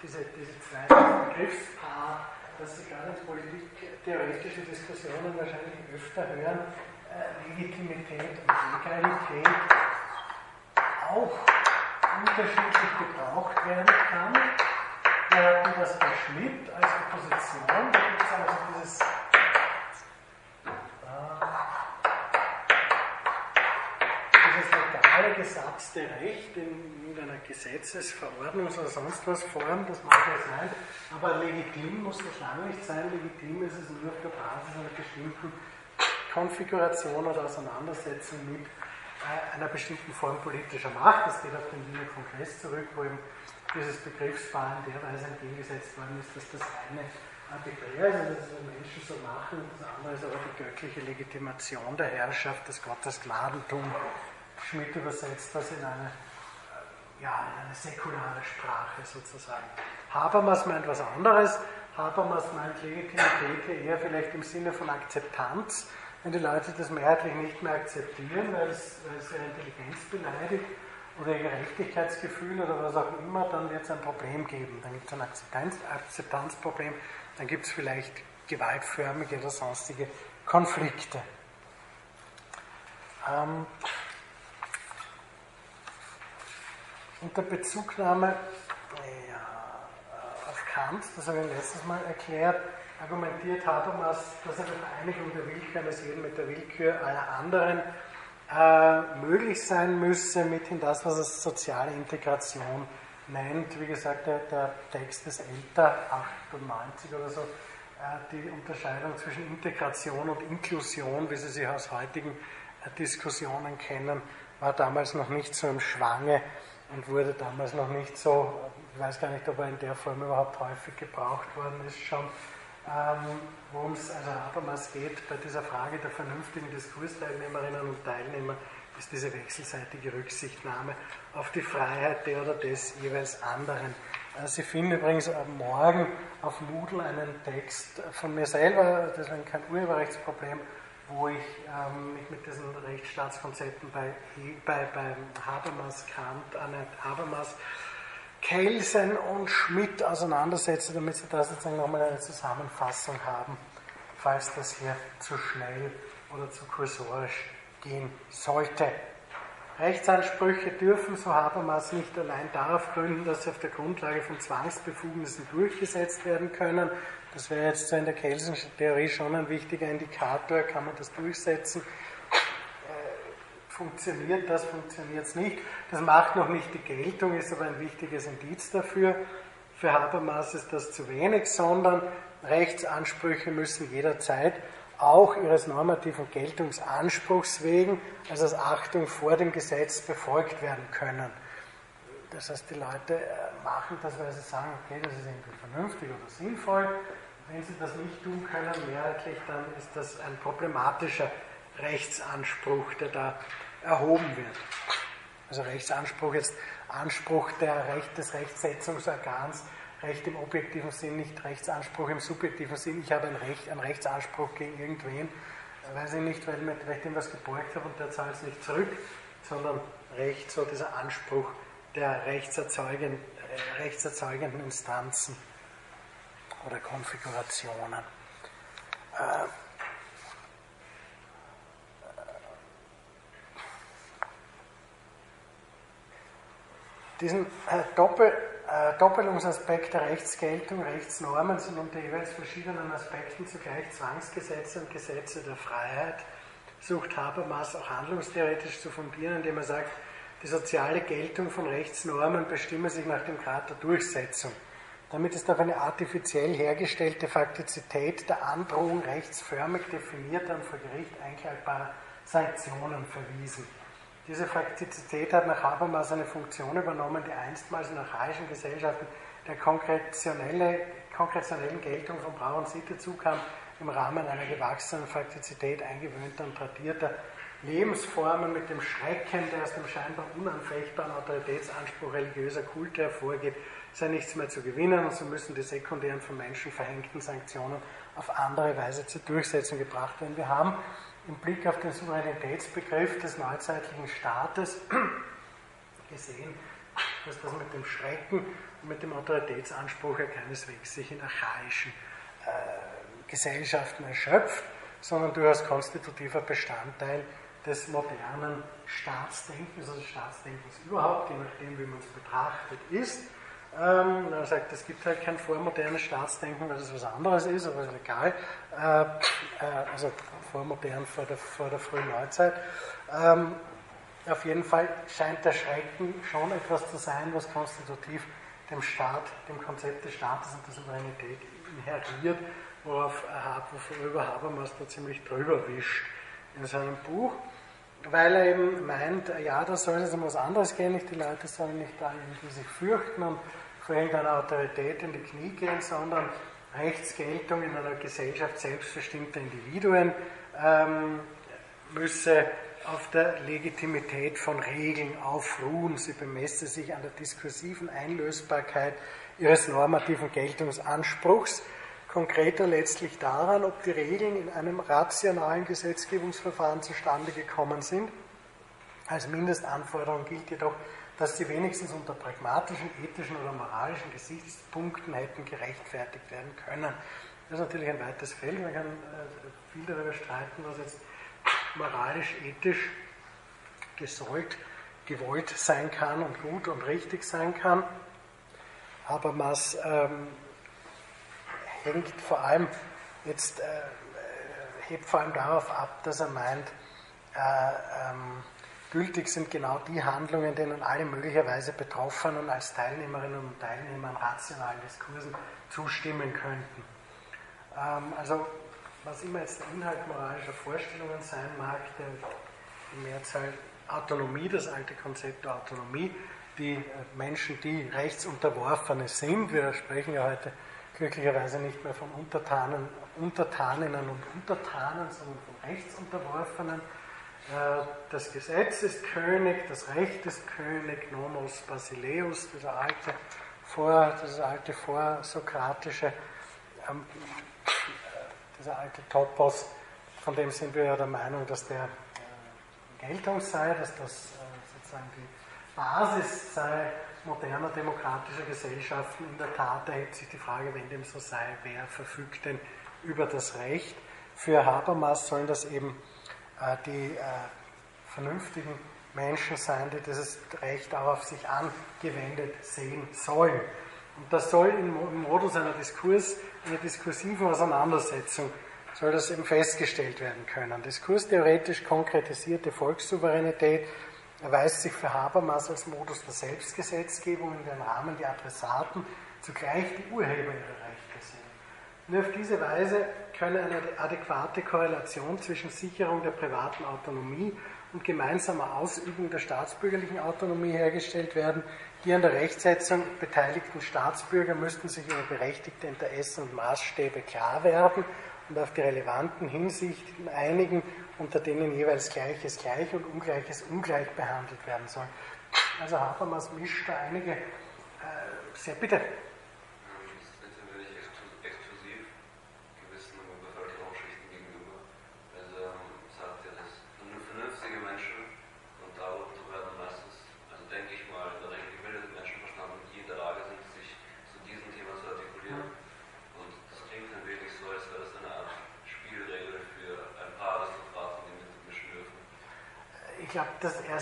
Speaker 1: diese, diese zwei Begriffspaar dass Sie gerade in politiktheoretische Diskussionen wahrscheinlich öfter hören, äh, Legitimität und Legalität auch unterschiedlich gebraucht werden kann. Wir hatten das bei Schmidt als Opposition, da gibt es also dieses legale gesatzte Recht in irgendeiner Gesetzesverordnung oder sonst was Form, das mag ja sein, aber legitim muss das lange nicht sein. Legitim ist es nur auf der Basis einer bestimmten Konfiguration oder Auseinandersetzung mit äh, einer bestimmten Form politischer Macht. Das geht auf den Wiener Kongress zurück, wo eben dieses Begriffspaar in der Weise entgegengesetzt worden ist, dass das eine arbiträr ist, also dass es Menschen so machen, das andere ist aber die göttliche Legitimation der Herrschaft, das Gottesgnadentum Schmidt übersetzt das in eine ja, eine säkulare Sprache sozusagen. Habermas meint was anderes. Habermas meint Legitimität eher vielleicht im Sinne von Akzeptanz. Wenn die Leute das mehrheitlich nicht mehr akzeptieren, weil es, weil es ihre Intelligenz beleidigt oder ihr Gerechtigkeitsgefühl oder was auch immer, dann wird es ein Problem geben. Dann gibt es ein Akzeptanz, Akzeptanzproblem, dann gibt es vielleicht gewaltförmige oder sonstige Konflikte. Ähm, unter Bezugnahme ja, auf Kant, das habe ich letztes Mal erklärt, argumentiert Habermas, dass eine Vereinigung der Willkür eines jeden mit der Willkür aller anderen äh, möglich sein müsse, mithin das, was er soziale Integration nennt. Wie gesagt, der, der Text ist älter, 98 oder so, äh, die Unterscheidung zwischen Integration und Inklusion, wie Sie sie aus heutigen äh, Diskussionen kennen, war damals noch nicht so im Schwange und wurde damals noch nicht so, ich weiß gar nicht, ob er in der Form überhaupt häufig gebraucht worden ist schon. Ähm, worum es also Habermas geht bei dieser Frage der vernünftigen Diskursteilnehmerinnen und Teilnehmer, ist diese wechselseitige Rücksichtnahme auf die Freiheit der oder des jeweils anderen. Äh, Sie finden übrigens morgen auf Moodle einen Text von mir selber, deswegen kein Urheberrechtsproblem, wo ich ähm, mich mit diesen Rechtsstaatskonzepten bei, bei, bei Habermas, Kant, Annette Habermas, Kelsen und Schmidt auseinandersetze, damit Sie da sozusagen nochmal eine Zusammenfassung haben, falls das hier zu schnell oder zu kursorisch gehen sollte. Rechtsansprüche dürfen, so Habermas, nicht allein darauf gründen, dass sie auf der Grundlage von Zwangsbefugnissen durchgesetzt werden können, das wäre jetzt so in der Kelsenschen Theorie schon ein wichtiger Indikator, kann man das durchsetzen. Äh, funktioniert das, funktioniert es nicht. Das macht noch nicht die Geltung, ist aber ein wichtiges Indiz dafür. Für Habermas ist das zu wenig, sondern Rechtsansprüche müssen jederzeit auch ihres normativen Geltungsanspruchs wegen, also als Achtung vor dem Gesetz befolgt werden können. Das heißt, die Leute äh, machen das, weil sie sagen, okay, das ist irgendwie vernünftig oder sinnvoll. Wenn sie das nicht tun können, mehrheitlich, dann ist das ein problematischer Rechtsanspruch, der da erhoben wird. Also Rechtsanspruch jetzt Anspruch der Recht, des Rechtsetzungsorgans, Recht im objektiven Sinn, nicht Rechtsanspruch im subjektiven Sinn. Ich habe ein Recht, einen Rechtsanspruch gegen irgendwen, weiß ich nicht, weil ich vielleicht irgendwas geborgt habe und der zahlt es nicht zurück, sondern Recht, so dieser Anspruch der rechtserzeugenden, rechtserzeugenden Instanzen oder Konfigurationen. Äh, diesen äh, Doppel, äh, Doppelungsaspekt der Rechtsgeltung, Rechtsnormen sind unter jeweils verschiedenen Aspekten zugleich Zwangsgesetze und Gesetze der Freiheit, sucht Habermas auch handlungstheoretisch zu fundieren, indem er sagt, die soziale Geltung von Rechtsnormen bestimme sich nach dem Grad der Durchsetzung. Damit ist auf eine artifiziell hergestellte Faktizität der Androhung rechtsförmig definierter und vor Gericht einklagbarer Sanktionen verwiesen. Diese Faktizität hat nach Habermas eine Funktion übernommen, die einstmals in archaischen Gesellschaften der konkretionellen Geltung von Brauch und Sitte zukam, im Rahmen einer gewachsenen Faktizität eingewöhnter und tradierter Lebensformen mit dem Schrecken, der aus dem scheinbar unanfechtbaren Autoritätsanspruch religiöser Kulte hervorgeht, sei nichts mehr zu gewinnen und so müssen die sekundären von Menschen verhängten Sanktionen auf andere Weise zur Durchsetzung gebracht werden. Wir haben im Blick auf den Souveränitätsbegriff des neuzeitlichen Staates gesehen, dass das mit dem Schrecken und mit dem Autoritätsanspruch ja keineswegs sich in archaischen äh, Gesellschaften erschöpft, sondern durchaus konstitutiver Bestandteil des modernen Staatsdenkens, also des Staatsdenkens überhaupt, je nachdem, wie man es betrachtet, ist. Ähm, er sagt, es gibt halt kein vormodernes Staatsdenken, weil das was anderes ist, aber ist egal. Äh, äh, also vormodern vor der, vor der frühen Neuzeit. Ähm, auf jeden Fall scheint der Schrecken schon etwas zu sein, was konstitutiv dem Staat, dem Konzept des Staates und der Souveränität inheriert, worauf, worüber Habermas da ziemlich drüber wischt in seinem Buch weil er eben meint, ja, da soll es um was anderes gehen, die Leute sollen nicht da irgendwie sich fürchten und vor irgendeiner Autorität in die Knie gehen, sondern Rechtsgeltung in einer Gesellschaft selbstbestimmter Individuen ähm, müsse auf der Legitimität von Regeln aufruhen. Sie bemesse sich an der diskursiven Einlösbarkeit ihres normativen Geltungsanspruchs, konkreter letztlich daran, ob die Regeln in einem rationalen Gesetzgebungsverfahren zustande gekommen sind. Als Mindestanforderung gilt jedoch, dass sie wenigstens unter pragmatischen, ethischen oder moralischen Gesichtspunkten hätten gerechtfertigt werden können. Das ist natürlich ein weites Feld, man kann äh, viel darüber streiten, was jetzt moralisch, ethisch gesollt, gewollt sein kann und gut und richtig sein kann. Aber was ähm, hängt vor allem jetzt, äh, hebt vor allem darauf ab, dass er meint, äh, ähm, gültig sind genau die Handlungen, denen alle möglicherweise Betroffenen als Teilnehmerinnen und Teilnehmer an rationalen Diskursen zustimmen könnten. Ähm, also was immer jetzt der Inhalt moralischer Vorstellungen sein mag, der die Mehrzahl Autonomie, das alte Konzept der Autonomie, die äh, Menschen, die Rechtsunterworfene sind. Wir sprechen ja heute glücklicherweise nicht mehr von Untertanen, Untertaninnen und Untertanen, sondern von Rechtsunterworfenen. Äh, das Gesetz ist König, das Recht ist König, Nomos Basileus, dieser alte, vor, dieses alte vorsokratische ähm, dieser alte Topos, von dem sind wir ja der Meinung, dass der äh, Geltung sei, dass das äh, sozusagen die Basis sei moderner demokratischer Gesellschaften. In der Tat erhebt sich die Frage, wenn dem so sei, wer verfügt denn über das Recht? Für Habermas sollen das eben die äh, vernünftigen Menschen sein, die dieses Recht auch auf sich angewendet sehen sollen. Und das soll im Modus einer Diskurs, einer diskursiven Auseinandersetzung, soll das eben festgestellt werden können. Diskurstheoretisch konkretisierte Volkssouveränität erweist sich für Habermas als Modus der Selbstgesetzgebung, in dem Rahmen die Adressaten zugleich die Urheber ihrer Rechte sind. Nur auf diese Weise könne eine adäquate Korrelation zwischen Sicherung der privaten Autonomie und gemeinsamer Ausübung der staatsbürgerlichen Autonomie hergestellt werden, die an der Rechtsetzung beteiligten Staatsbürger müssten sich über berechtigte Interessen und Maßstäbe klar werden und auf die relevanten Hinsichten einigen, unter denen jeweils Gleiches gleich und Ungleiches ungleich behandelt werden soll. Also Habermas mischt da einige, äh, sehr bitte.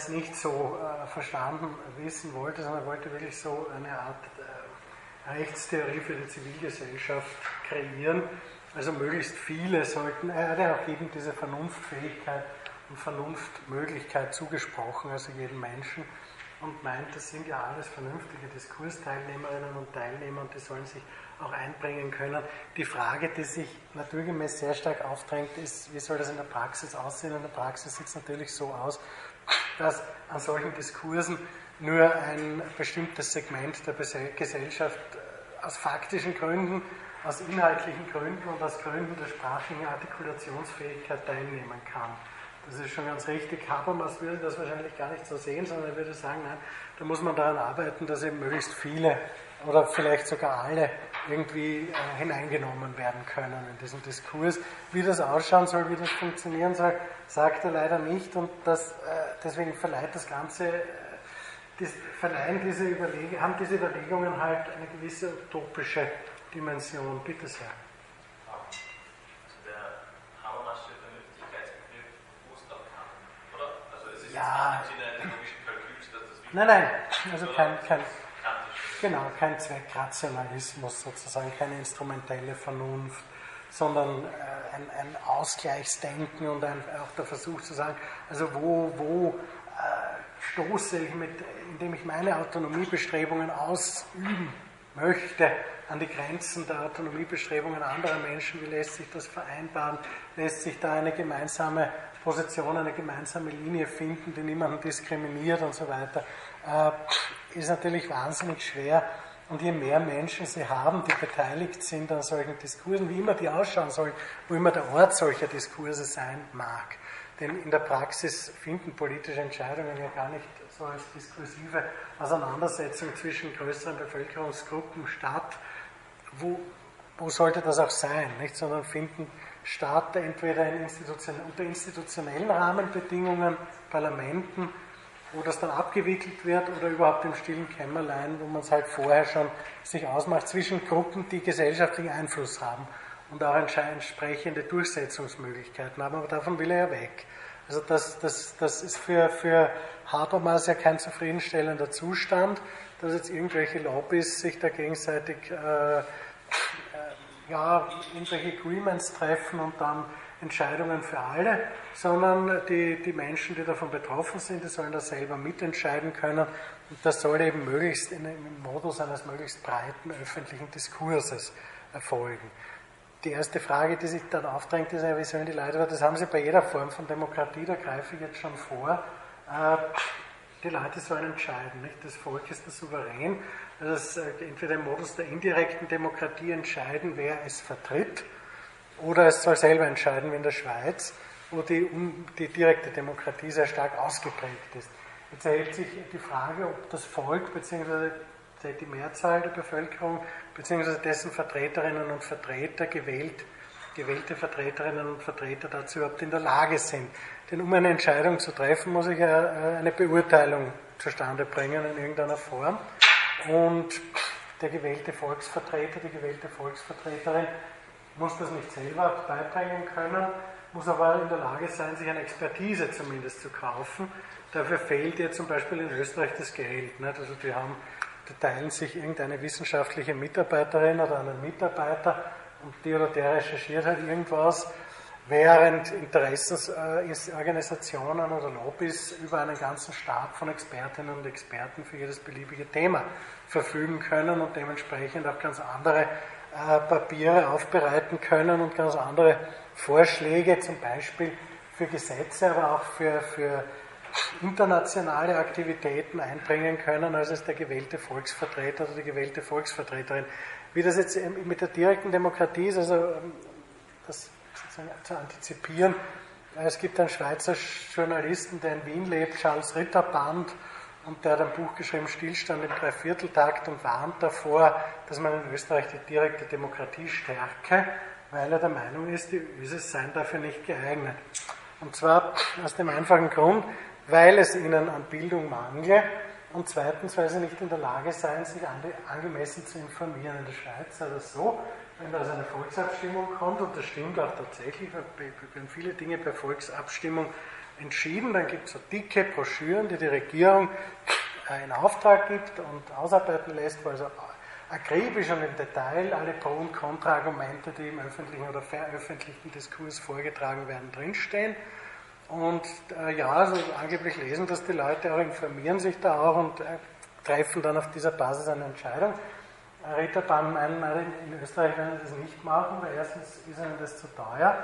Speaker 1: Es nicht so äh, verstanden wissen wollte, sondern er wollte wirklich so eine Art äh, Rechtstheorie für die Zivilgesellschaft kreieren. Also möglichst viele sollten, er hat ja auch eben diese Vernunftfähigkeit und Vernunftmöglichkeit zugesprochen, also jedem Menschen, und meint, das sind ja alles vernünftige Diskursteilnehmerinnen und Teilnehmer und die sollen sich auch einbringen können. Die Frage, die sich naturgemäß sehr stark aufdrängt, ist, wie soll das in der Praxis aussehen? In der Praxis sieht es natürlich so aus, dass an solchen Diskursen nur ein bestimmtes Segment der Gesellschaft äh, aus faktischen Gründen, aus inhaltlichen Gründen und aus Gründen der sprachlichen Artikulationsfähigkeit teilnehmen kann. Das ist schon ganz richtig. Habermas würde das wahrscheinlich gar nicht so sehen, sondern er würde sagen, nein, da muss man daran arbeiten, dass eben möglichst viele oder vielleicht sogar alle irgendwie äh, hineingenommen werden können in diesen Diskurs. Wie das ausschauen soll, wie das funktionieren soll, sagt er leider nicht und das, äh, deswegen verleiht das Ganze, äh, die, verleihen diese Überleg haben diese Überlegungen halt eine gewisse utopische Dimension. Bitte sehr. Ja. Nein, nein, also kein, kein, genau, kein Zweckrationalismus sozusagen, keine instrumentelle Vernunft, sondern äh, ein, ein, Ausgleichsdenken und ein, auch der Versuch zu sagen, also wo, wo äh, stoße ich mit, indem ich meine Autonomiebestrebungen ausüben möchte, an die Grenzen der Autonomiebestrebungen anderer Menschen, wie lässt sich das vereinbaren, lässt sich da eine gemeinsame Position, eine gemeinsame Linie finden, die niemanden diskriminiert und so weiter, äh, ist natürlich wahnsinnig schwer. Und je mehr Menschen sie haben, die beteiligt sind an solchen Diskursen, wie immer die ausschauen sollen, wo immer der Ort solcher Diskurse sein mag, denn in der Praxis finden politische Entscheidungen ja gar nicht so als diskursive Auseinandersetzung zwischen größeren Bevölkerungsgruppen statt. Wo, wo sollte das auch sein? Nicht? Sondern finden statt entweder in Institution, unter institutionellen Rahmenbedingungen, Parlamenten, wo das dann abgewickelt wird oder überhaupt im stillen Kämmerlein, wo man es halt vorher schon sich ausmacht zwischen Gruppen, die gesellschaftlichen Einfluss haben und auch entsprechende Durchsetzungsmöglichkeiten haben. Aber davon will er ja weg. Also das, das, das ist für, für Habermas ja kein zufriedenstellender Zustand, dass jetzt irgendwelche Lobbys sich da gegenseitig äh, äh, ja, irgendwelche Agreements treffen und dann Entscheidungen für alle, sondern die, die Menschen, die davon betroffen sind, die sollen das selber mitentscheiden können. Und das soll eben möglichst in, im Modus eines möglichst breiten öffentlichen Diskurses erfolgen. Die erste Frage, die sich dann aufdrängt, ist wie sollen die Leute, das haben sie bei jeder Form von Demokratie, da greife ich jetzt schon vor, äh, die Leute sollen entscheiden. Nicht? Das Volk ist der Souverän. Das äh, entweder im Modus der indirekten Demokratie entscheiden, wer es vertritt, oder es soll selber entscheiden, wie in der Schweiz, wo die, die direkte Demokratie sehr stark ausgeprägt ist. Jetzt erhebt sich die Frage, ob das Volk bzw die Mehrzahl der Bevölkerung bzw. dessen Vertreterinnen und Vertreter gewählt, gewählte Vertreterinnen und Vertreter dazu überhaupt in der Lage sind. Denn um eine Entscheidung zu treffen, muss ich ja eine Beurteilung zustande bringen in irgendeiner Form. Und der gewählte Volksvertreter, die gewählte Volksvertreterin muss das nicht selber beibringen können, muss aber in der Lage sein, sich eine Expertise zumindest zu kaufen. Dafür fehlt ihr zum Beispiel in Österreich das Geld. Nicht? Also die haben da teilen sich irgendeine wissenschaftliche Mitarbeiterin oder einen Mitarbeiter und die oder der recherchiert halt irgendwas, während Interessensorganisationen oder Lobbys über einen ganzen Stab von Expertinnen und Experten für jedes beliebige Thema verfügen können und dementsprechend auch ganz andere äh, Papiere aufbereiten können und ganz andere Vorschläge, zum Beispiel für Gesetze, aber auch für, für internationale Aktivitäten einbringen können, als es der gewählte Volksvertreter oder die gewählte Volksvertreterin. Wie das jetzt mit der direkten Demokratie ist, also ähm, das zu antizipieren, es gibt einen Schweizer Journalisten, der in Wien lebt, Charles Ritterband, und der hat ein Buch geschrieben, Stillstand im Dreivierteltakt, und warnt davor, dass man in Österreich die direkte Demokratie stärke, weil er der Meinung ist, die Öses seien dafür nicht geeignet. Und zwar aus dem einfachen Grund, weil es ihnen an Bildung mangle und zweitens, weil sie nicht in der Lage seien, sich angemessen zu informieren. In der Schweiz sei das so, wenn da also eine Volksabstimmung kommt, und das stimmt auch tatsächlich, werden viele Dinge per Volksabstimmung entschieden, dann gibt es so dicke Broschüren, die die Regierung in Auftrag gibt und ausarbeiten lässt, wo also akribisch und im Detail alle Pro- und Kontra-Argumente, die im öffentlichen oder veröffentlichten Diskurs vorgetragen werden, drinstehen. Und äh, ja, also angeblich lesen das die Leute auch, informieren sich da auch und äh, treffen dann auf dieser Basis eine Entscheidung. Äh, Ritterbahn meinen, in Österreich werden sie das nicht machen, weil erstens ist ihnen das zu teuer.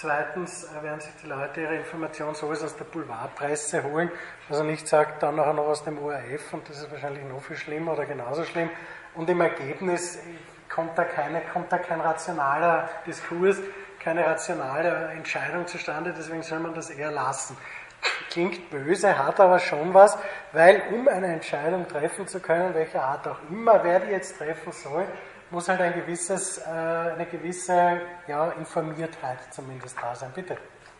Speaker 1: Zweitens äh, werden sich die Leute ihre Informationen sowieso aus der Boulevardpresse holen, also nicht sagt, dann nachher noch aus dem ORF und das ist wahrscheinlich noch viel schlimmer oder genauso schlimm. Und im Ergebnis kommt da, keine, kommt da kein rationaler Diskurs, keine rationale Entscheidung zustande, deswegen soll man das eher lassen. Klingt böse, hat aber schon was, weil um eine Entscheidung treffen zu können, welcher Art auch immer, wer die jetzt treffen soll, muss halt ein gewisses, äh, eine gewisse ja, Informiertheit zumindest da sein. Bitte.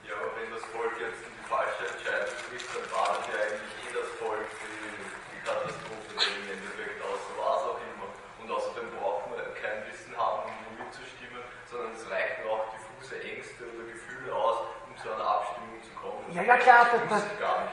Speaker 4: Ja, aber wenn das Volk jetzt die falsche Entscheidung trifft, dann war das ja eigentlich eh das Volk, die, die Katastrophe im Endeffekt aus, was auch immer. Und außerdem braucht man kein Wissen haben, um mitzustimmen, sondern es reichen auch diffuse Ängste oder Gefühle aus, um zu einer Abstimmung zu kommen.
Speaker 1: Ja, klar, das,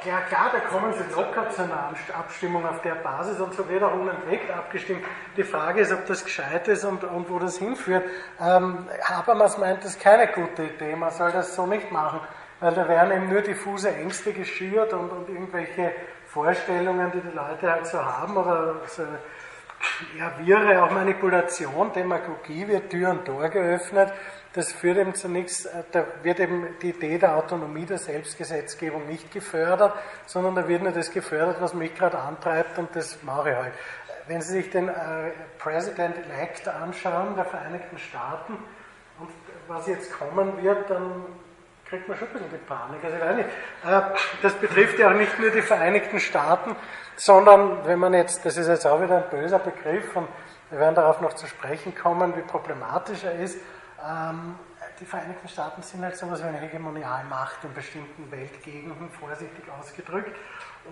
Speaker 1: ja, klar, da kommen sie locker zu einer Abstimmung auf der Basis und so wird auch unentwegt abgestimmt. Die Frage ist, ob das gescheit ist und, und wo das hinführt. Ähm, Habermas meint, das ist keine gute Idee, man soll das so nicht machen, weil da werden eben nur diffuse Ängste geschürt und, und irgendwelche Vorstellungen, die die Leute halt so haben oder so, ja, Wirre, auch Manipulation, Demagogie wird Tür und Tor geöffnet das führt eben zu nichts, äh, da wird eben die Idee der Autonomie der Selbstgesetzgebung nicht gefördert, sondern da wird nur das gefördert, was mich gerade antreibt und das mache ich halt. Wenn Sie sich den äh, President-elect anschauen der Vereinigten Staaten und was jetzt kommen wird, dann kriegt man schon ein bisschen die Panik. Also ich weiß nicht, äh, das betrifft ja auch nicht nur die Vereinigten Staaten, sondern wenn man jetzt, das ist jetzt auch wieder ein böser Begriff und wir werden darauf noch zu sprechen kommen, wie problematisch er ist. Ähm, die Vereinigten Staaten sind halt so etwas wie eine Hegemonialmacht in bestimmten Weltgegenden, vorsichtig ausgedrückt.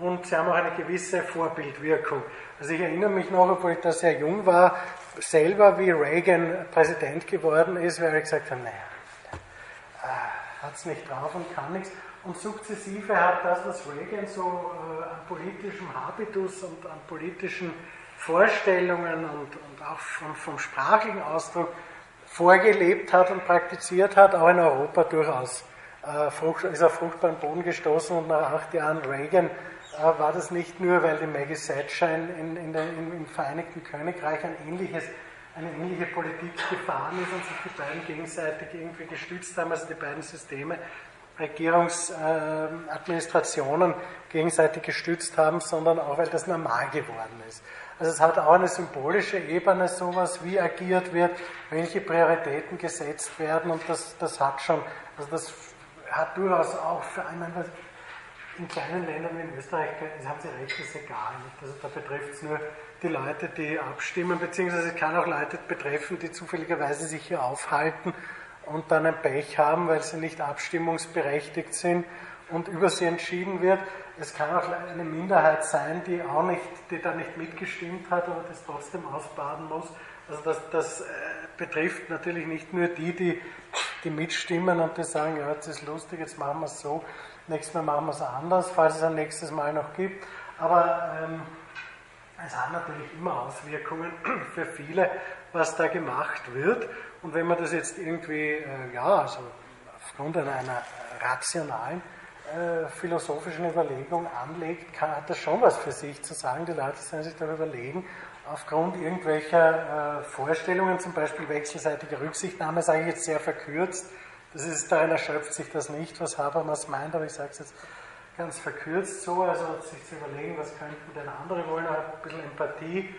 Speaker 1: Und sie haben auch eine gewisse Vorbildwirkung. Also ich erinnere mich noch, obwohl ich da sehr jung war, selber wie Reagan Präsident geworden ist, weil er gesagt hat, naja, äh, hat es nicht drauf und kann nichts. Und sukzessive hat das, was Reagan so äh, an politischem Habitus und an politischen Vorstellungen und, und auch vom, vom sprachlichen Ausdruck vorgelebt hat und praktiziert hat, auch in Europa durchaus. Äh, ist auf fruchtbaren Boden gestoßen und nach acht Jahren Reagan äh, war das nicht nur, weil die Maggie Thatcher in, in, der, in, im Vereinigten Königreich ein ähnliches, eine ähnliche Politik gefahren ist und sich die beiden gegenseitig irgendwie gestützt haben, also die beiden Systeme, Regierungsadministrationen äh, gegenseitig gestützt haben, sondern auch, weil das normal geworden ist. Also es hat auch eine symbolische Ebene, sowas, wie agiert wird, welche Prioritäten gesetzt werden und das, das hat schon, also das hat durchaus auch für einen, in kleinen Ländern wie in Österreich, das haben Sie recht, ist egal. Also da betrifft es nur die Leute, die abstimmen, beziehungsweise es kann auch Leute betreffen, die zufälligerweise sich hier aufhalten und dann ein Pech haben, weil sie nicht abstimmungsberechtigt sind und über sie entschieden wird. Es kann auch eine Minderheit sein, die auch nicht, die da nicht mitgestimmt hat, aber das trotzdem ausbaden muss. Also das, das äh, betrifft natürlich nicht nur die, die, die mitstimmen und die sagen, ja, jetzt ist lustig, jetzt machen wir es so, nächstes Mal machen wir es anders, falls es ein nächstes Mal noch gibt. Aber ähm, es hat natürlich immer Auswirkungen für viele, was da gemacht wird. Und wenn man das jetzt irgendwie, äh, ja, also aufgrund einer, einer rationalen äh, philosophischen Überlegung anlegt, kann, hat das schon was für sich zu sagen. Die Leute sollen sich darüber überlegen, aufgrund irgendwelcher äh, Vorstellungen, zum Beispiel wechselseitige Rücksichtnahme, sage ich jetzt sehr verkürzt. Das ist, darin erschöpft sich das nicht, was Habermas meint, aber ich sage es jetzt ganz verkürzt so, also sich zu überlegen, was könnten denn andere wollen, ein bisschen Empathie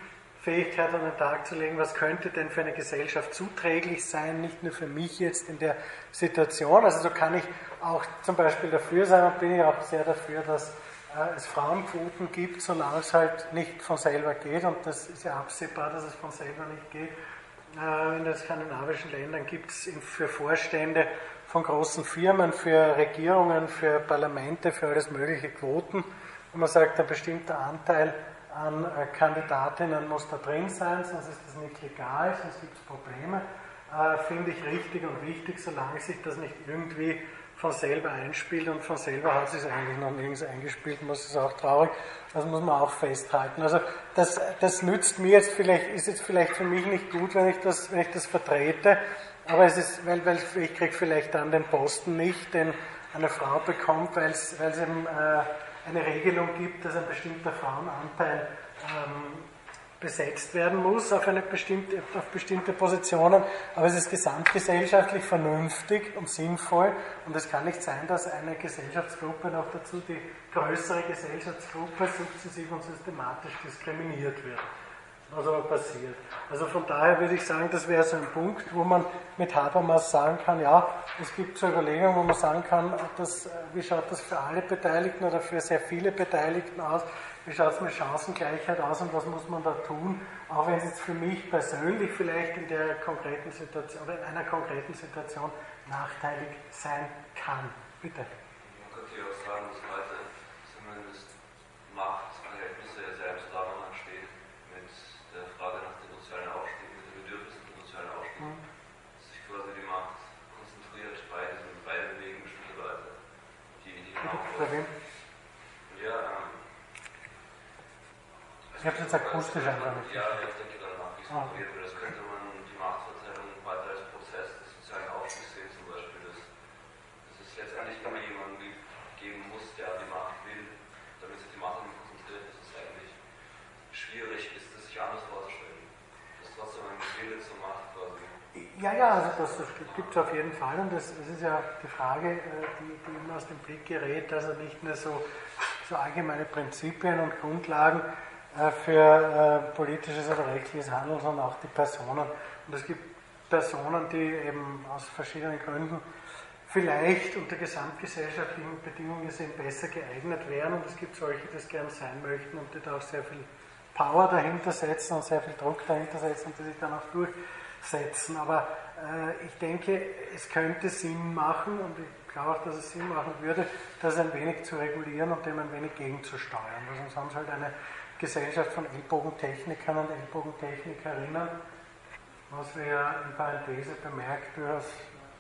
Speaker 1: Fähigkeit an den Tag zu legen, was könnte denn für eine Gesellschaft zuträglich sein, nicht nur für mich jetzt in der Situation. Also so kann ich auch zum Beispiel dafür sein und bin ich auch sehr dafür, dass äh, es Frauenquoten gibt, solange es halt nicht von selber geht und das ist ja absehbar, dass es von selber nicht geht. Äh, in den skandinavischen Ländern gibt es für Vorstände von großen Firmen, für Regierungen, für Parlamente, für alles mögliche Quoten, wo man sagt, ein bestimmter Anteil an äh, Kandidatinnen muss da drin sein, sonst ist das nicht legal, sonst gibt es Probleme. Äh, Finde ich richtig und wichtig, solange sich das nicht irgendwie von selber einspielt und von selber hat es eigentlich noch nirgends eingespielt, muss es auch traurig. Das muss man auch festhalten. Also das, das nützt mir jetzt vielleicht, ist jetzt vielleicht für mich nicht gut, wenn ich das, wenn ich das vertrete, aber es ist, weil, weil ich kriege vielleicht dann den Posten nicht, den eine Frau bekommt, weil es eben äh, eine Regelung gibt, dass ein bestimmter Frauenanteil ähm, besetzt werden muss auf, eine bestimmte, auf bestimmte Positionen, aber es ist gesamtgesellschaftlich vernünftig und sinnvoll. Und es kann nicht sein, dass eine Gesellschaftsgruppe noch dazu die größere Gesellschaftsgruppe sukzessiv und systematisch diskriminiert wird was aber passiert. Also von daher würde ich sagen, das wäre so ein Punkt, wo man mit Habermas sagen kann, ja, es gibt so Überlegungen, wo man sagen kann, das, wie schaut das für alle Beteiligten oder für sehr viele Beteiligten aus, wie schaut es mit Chancengleichheit aus und was muss man da tun, auch wenn es jetzt für mich persönlich vielleicht in der konkreten Situation oder in einer konkreten Situation nachteilig sein kann. Bitte.
Speaker 4: Man könnte ja auch sagen, dass Leute zumindest Macht
Speaker 1: Bei wem?
Speaker 4: Ja, ähm,
Speaker 1: ich habe es jetzt akustisch einfach nicht.
Speaker 4: Ja, ich denke danach, wie es ah. wird. Das könnte man die Machtverteilung weiter als Prozess des sozialen Aufstiegs sehen, zum Beispiel, dass, dass es letztendlich immer jemanden geben muss, der die Macht will, damit sich die Macht nicht konzentriert. Das ist eigentlich schwierig, ist das sich anders vorzustellen. Dass trotzdem ein Wille zur Macht quasi.
Speaker 1: Ja, ja, also das, das gibt es auf jeden Fall und das, das ist ja die Frage, äh, die, die immer aus dem Blick gerät, dass er nicht nur so, so allgemeine Prinzipien und Grundlagen äh, für äh, politisches oder rechtliches Handeln, sondern auch die Personen. Und es gibt Personen, die eben aus verschiedenen Gründen vielleicht unter gesamtgesellschaftlichen Bedingungen gesehen besser geeignet wären. Und es gibt solche, die es gern sein möchten und die da auch sehr viel Power dahinter setzen und sehr viel Druck dahinter setzen und die sich dann auch durchsetzen. Aber äh, ich denke, es könnte Sinn machen und ich glaube auch, dass es Sinn machen würde, das ein wenig zu regulieren und dem ein wenig gegenzusteuern. Weil sonst haben sie halt eine Gesellschaft von Ellbogentechnikern und Ellbogentechnikerinnen, was wir ja in Parenthese bemerkt durchaus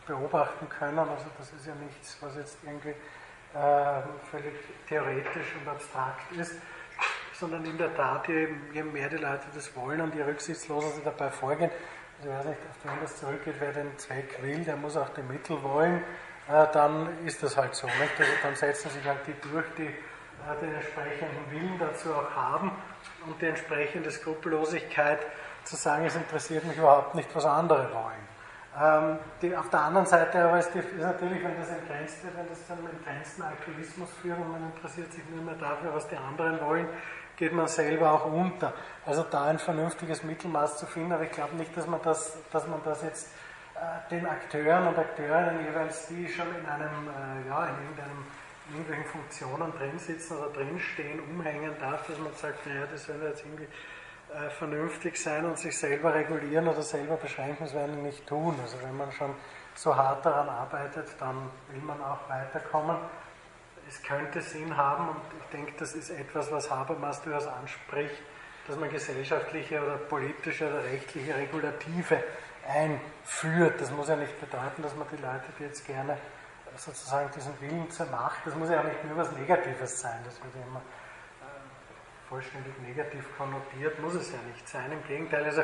Speaker 1: beobachten können. Also das ist ja nichts, was jetzt irgendwie äh, völlig theoretisch und abstrakt ist, sondern in der Tat, je, je, mehr die Leute das wollen und je rücksichtsloser sie dabei vorgehen, also weiß nicht, auf wen das zurückgeht, wer den Zweck will, der muss auch die Mittel wollen, äh, dann ist das halt so. Nicht? Also dann setzen sich halt die durch, die äh, den entsprechenden Willen dazu auch haben und die entsprechende Skrupellosigkeit zu sagen, es interessiert mich überhaupt nicht, was andere wollen. Ähm, die, auf der anderen Seite aber ist, die, ist, natürlich, wenn das entgrenzt wird, wenn das zu einem entgrenzten Altruismus führt und man interessiert sich nur mehr dafür, was die anderen wollen, geht man selber auch unter. Also da ein vernünftiges Mittelmaß zu finden, aber ich glaube nicht, dass man das, dass man das jetzt äh, den Akteuren und Akteurinnen jeweils, die schon in einem, äh, ja, in irgendeinem, in irgendwelchen Funktionen drin sitzen oder drinstehen, umhängen darf, dass man sagt, naja, das soll jetzt irgendwie äh, vernünftig sein und sich selber regulieren oder selber beschränken, das werden nicht tun. Also wenn man schon so hart daran arbeitet, dann will man auch weiterkommen. Es könnte Sinn haben und ich denke, das ist etwas, was Habermas durchaus anspricht, dass man gesellschaftliche oder politische oder rechtliche Regulative einführt. Das muss ja nicht bedeuten, dass man die Leute, die jetzt gerne sozusagen diesen Willen zur Macht, das muss ja auch nicht nur was Negatives sein, das wird ja immer vollständig negativ konnotiert, muss es ja nicht sein. Im Gegenteil, also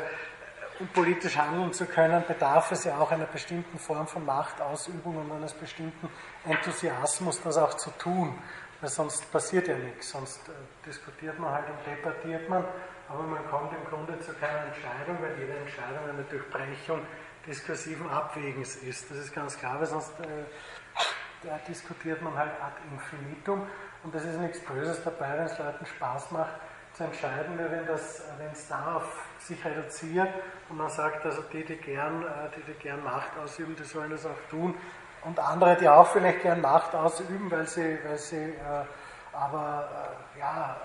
Speaker 1: um politisch handeln zu können, bedarf es ja auch einer bestimmten Form von Machtausübung und eines bestimmten Enthusiasmus, das auch zu tun. Weil sonst passiert ja nichts, sonst äh, diskutiert man halt und debattiert man, aber man kommt im Grunde zu keiner Entscheidung, weil jede Entscheidung eine Durchbrechung diskursiven Abwägens ist. Das ist ganz klar, weil sonst äh, diskutiert man halt ad infinitum und es ist nichts Böses dabei, wenn es Leuten Spaß macht, zu entscheiden, wenn es darauf sich reduziert und man sagt, also die, die gern, äh, die, die gern Macht ausüben, die sollen das auch tun. Und andere, die auch vielleicht gern Macht ausüben, weil sie, weil sie äh, aber äh, ja,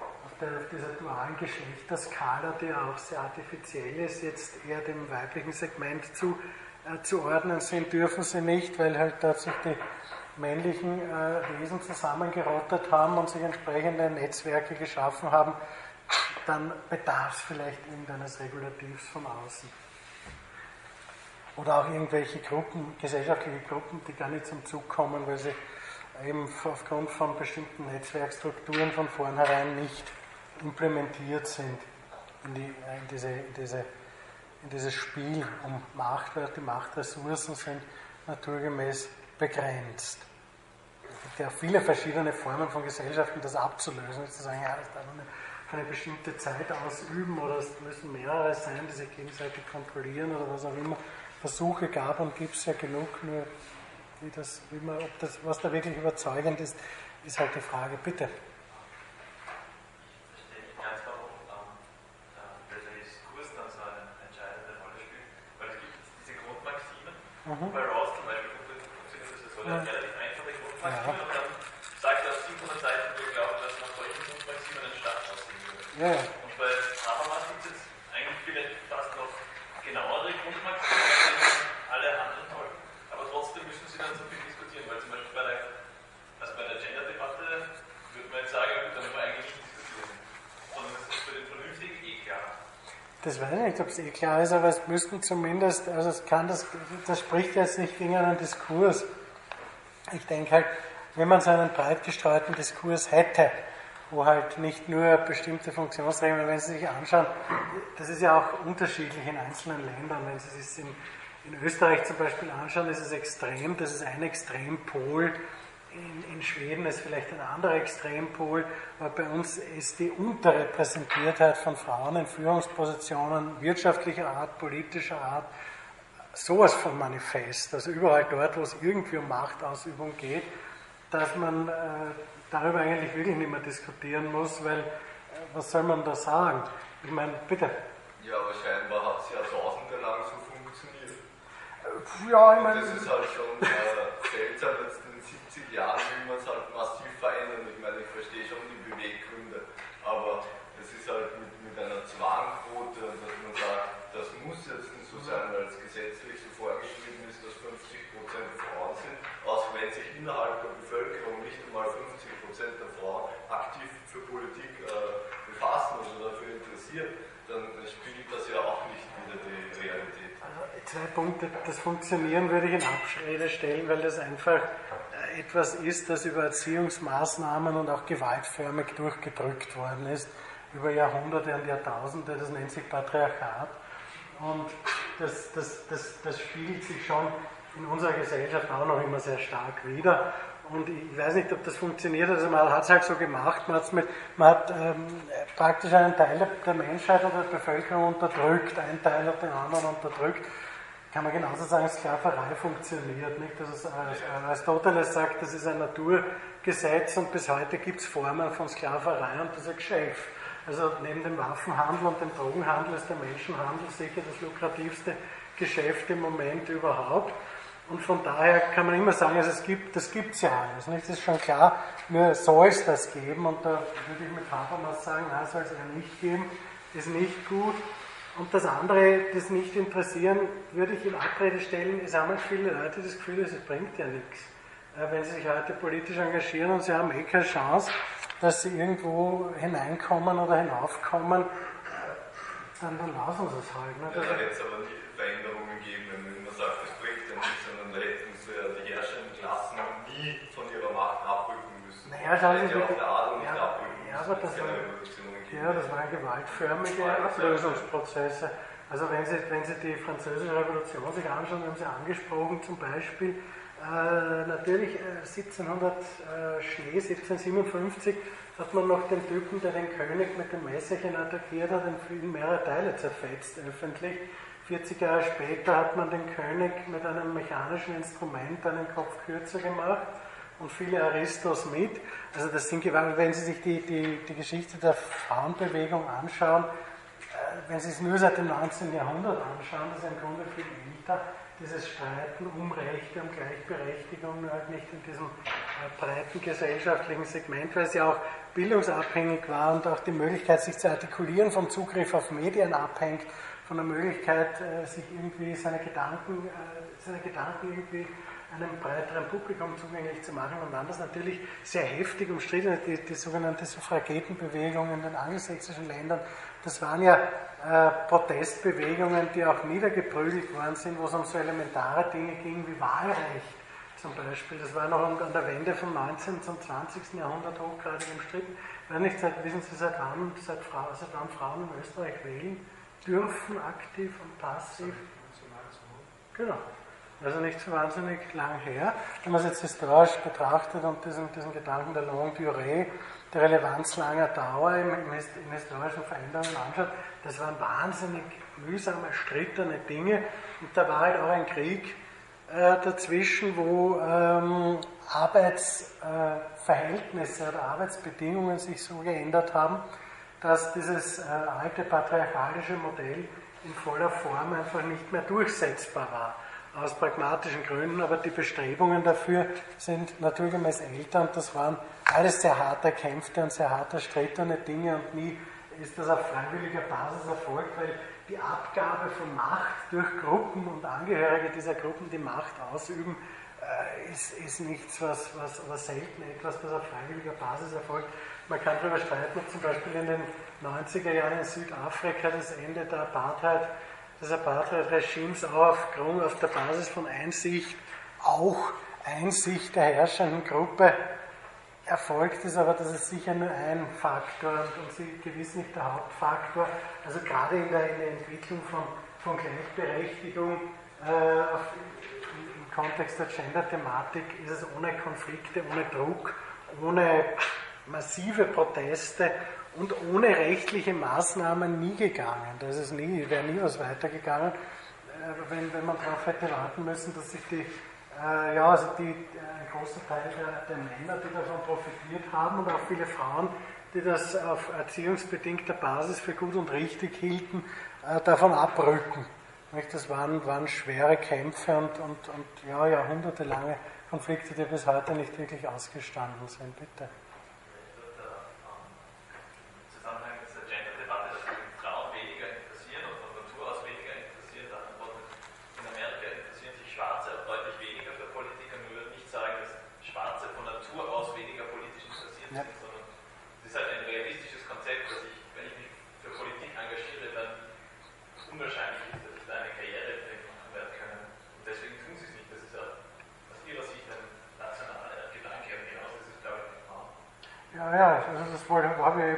Speaker 1: auf, der, auf dieser dualen Geschlechterskala, die auch sehr artifiziell ist, jetzt eher dem weiblichen Segment zu, äh, zu ordnen sind, dürfen sie nicht, weil halt tatsächlich die männlichen äh, Wesen zusammengerottet haben und sich entsprechende Netzwerke geschaffen haben, dann bedarf es vielleicht irgendeines Regulativs von außen. Oder auch irgendwelche Gruppen, gesellschaftliche Gruppen, die gar nicht zum Zug kommen, weil sie eben aufgrund von bestimmten Netzwerkstrukturen von vornherein nicht implementiert sind in, die, in, diese, in, diese, in dieses Spiel um Macht, weil die Machtressourcen sind naturgemäß begrenzt. Es gibt ja viele verschiedene Formen von Gesellschaften, das abzulösen. Zu sagen, ja, das darf man für eine bestimmte Zeit ausüben oder es müssen mehrere sein, die sich gegenseitig kontrollieren oder was auch immer. Versuche gab und gibt es ja genug, nur wie das, wie man, ob das, was da wirklich überzeugend ist, ist halt die Frage. Bitte.
Speaker 4: Mhm. Bei Rawls zum Beispiel funktioniert das so. Ja. relativ einfache Grundmaximen ja. und dann sagt er auf 700 Seiten, wir glauben, dass man solchen Grundmaximen einen Staat aussehen würde.
Speaker 1: Ja.
Speaker 4: Und bei Habermas gibt es jetzt eigentlich vielleicht fast noch genauere Grundmaximen, die alle anderen folgen. Aber trotzdem müssen sie dann so viel diskutieren, weil zum Beispiel bei der, also bei der Gender-Debatte würde man jetzt sagen, gut, dann müssen wir eigentlich nicht diskutieren. Sondern es ist für den Vernünftigen eh klar.
Speaker 1: Das weiß ich nicht, ob es eh klar ist, aber es müssten zumindest, also es kann das, das spricht jetzt nicht gegen einen Diskurs. Ich denke halt, wenn man so einen breit gestreuten Diskurs hätte, wo halt nicht nur bestimmte Funktionsregeln, wenn Sie sich anschauen, das ist ja auch unterschiedlich in einzelnen Ländern. Wenn Sie sich in, in Österreich zum Beispiel anschauen, ist es extrem, das ist ein Extrempol in, in, Schweden ist vielleicht ein anderer Extrempol, aber bei uns ist die Unterrepräsentiertheit von Frauen in Führungspositionen wirtschaftlicher Art, politischer Art, sowas von manifest. Also überall dort, wo es irgendwie um Machtausübung geht, dass man äh, darüber eigentlich wirklich nicht mehr diskutieren muss, weil äh, was soll man da sagen? Ich meine, bitte.
Speaker 4: Ja, aber scheinbar hat es jahrtausende lang so funktioniert.
Speaker 1: Ja, ich meine.
Speaker 4: Das ist halt schon. Äh, halt jetzt in den 70 Jahren, will man es halt massiv verändern. Ich meine, ich verstehe schon die Beweggründe, aber es ist halt mit, mit einer Zwangquote dass man sagt, das muss jetzt nicht so sein, weil es gesetzlich so vorgeschrieben ist, dass 50% Frauen sind, auch wenn sich innerhalb der Bevölkerung nicht einmal 50% der Frauen aktiv für Politik äh, befassen oder dafür interessiert, dann spiegelt das ja auch nicht wieder die Realität.
Speaker 1: Also zwei Punkte, das Funktionieren würde ich in Abrede stellen, weil das einfach äh, etwas ist, das über Erziehungsmaßnahmen und auch gewaltförmig durchgedrückt worden ist, über Jahrhunderte und Jahrtausende, das nennt sich Patriarchat. Und das, das, das, das spiegelt sich schon in unserer Gesellschaft auch noch immer sehr stark wieder. Und ich weiß nicht, ob das funktioniert. Also man hat es halt so gemacht, man, mit, man hat ähm, praktisch einen Teil der Menschheit oder der Bevölkerung unterdrückt, ein Teil hat den anderen unterdrückt. Kann man genauso sagen, Sklaverei funktioniert nicht. Also Aristoteles sagt, das ist ein Naturgesetz und bis heute gibt es Formen von Sklaverei und das ist ein Geschäft. Also neben dem Waffenhandel und dem Drogenhandel ist der Menschenhandel sicher das lukrativste Geschäft im Moment überhaupt. Und von daher kann man immer sagen, also es gibt, das gibt es ja alles. Nicht? Das ist schon klar, nur soll es das geben. Und da würde ich mit Habermas sagen, nein, soll es ja nicht geben, ist nicht gut. Und das andere, das nicht interessieren, würde ich in Abrede stellen, es haben viele Leute das Gefühl, es bringt ja nichts. Wenn sie sich heute politisch engagieren und sie haben eh keine Chance, dass sie irgendwo hineinkommen oder hinaufkommen, dann, dann lassen sie es halt.
Speaker 4: Ne? Ja, da hätte es aber Veränderungen geben, wenn man sagt, das da sie die herrschenden Klassen nie von ihrer Macht abrücken müssen.
Speaker 1: Naja, schauen Sie
Speaker 4: sich auch der Adel nicht
Speaker 1: ja,
Speaker 4: abrücken
Speaker 1: ja, aber das war, ja, das waren gewaltförmige Ablösungsprozesse. Also wenn Sie, wenn Sie die französische Revolution sich anschauen, haben Sie angesprochen zum Beispiel, äh, natürlich äh, 1700 äh, Schnee, 1757 hat man noch den Typen, der den König mit dem Messerchen attackiert hat, in mehrere Teile zerfetzt öffentlich. 40 Jahre später hat man den König mit einem mechanischen Instrument einen Kopf kürzer gemacht und viele Aristos mit. Also das sind Gewalt, wenn Sie sich die, die, die Geschichte der Frauenbewegung anschauen, äh, wenn Sie es nur seit dem 19. Jahrhundert anschauen, das ist im Grunde viel älter, dieses Streiten um Rechte, um Gleichberechtigung, nur halt nicht in diesem äh, breiten gesellschaftlichen Segment, weil es ja auch bildungsabhängig war und auch die Möglichkeit, sich zu artikulieren vom Zugriff auf Medien abhängt, von der Möglichkeit, äh, sich irgendwie seine Gedanken, äh, seine Gedanken irgendwie einem breiteren Publikum zugänglich zu machen und das natürlich sehr heftig umstritten, die, die sogenannte Suffragetenbewegung in den angelsächsischen Ländern, das waren ja äh, Protestbewegungen, die auch niedergeprügelt worden sind, wo es um so elementare Dinge ging wie Wahlrecht zum Beispiel. Das war noch an der Wende vom 19. zum 20. Jahrhundert hochgradig umstritten. Wenn nicht, seit, wissen Sie, seit wann, seit, seit wann Frauen in Österreich wählen dürfen, aktiv und passiv? Genau. Also nicht so wahnsinnig lang her. Wenn man es jetzt historisch betrachtet und diesen, diesen Gedanken der Longue Durée, der Relevanz langer Dauer im, im, in historischen Veränderungen anschaut, das waren wahnsinnig mühsam erstrittene Dinge. Und da war halt auch ein Krieg äh, dazwischen, wo ähm, Arbeitsverhältnisse äh, oder Arbeitsbedingungen sich so geändert haben, dass dieses äh, alte patriarchalische Modell in voller Form einfach nicht mehr durchsetzbar war aus pragmatischen Gründen, aber die Bestrebungen dafür sind naturgemäß älter und das waren alles sehr hart erkämpfte und sehr hart erstrittene Dinge und nie ist das auf freiwilliger Basis erfolgt, weil die Abgabe von Macht durch Gruppen und Angehörige dieser Gruppen, die Macht ausüben, äh, ist, ist nichts, was, was, was selten etwas, das auf freiwilliger Basis erfolgt. Man kann darüber streiten, ob zum Beispiel in den 90er Jahren in Südafrika das Ende der Apartheid des Apartheid-Regimes aufgrund, auf der Basis von Einsicht, auch Einsicht der herrschenden Gruppe erfolgt ist, aber das ist sicher nur ein Faktor und, und gewiss nicht der Hauptfaktor. Also gerade in der, in der Entwicklung von, von Gleichberechtigung äh, auf, im Kontext der Gender-Thematik ist es ohne Konflikte, ohne Druck, ohne massive Proteste und ohne rechtliche Maßnahmen nie gegangen. Das ist nie, wäre nie was weitergegangen, äh, wenn, wenn man darauf hätte warten müssen, dass sich die, äh, ja, also die, ein großer Teil der, der, Männer, die davon profitiert haben und auch viele Frauen, die das auf erziehungsbedingter Basis für gut und richtig hielten, äh, davon abrücken. Das waren, waren schwere Kämpfe und, und, und ja, jahrhundertelange Konflikte, die bis heute nicht wirklich ausgestanden sind. Bitte.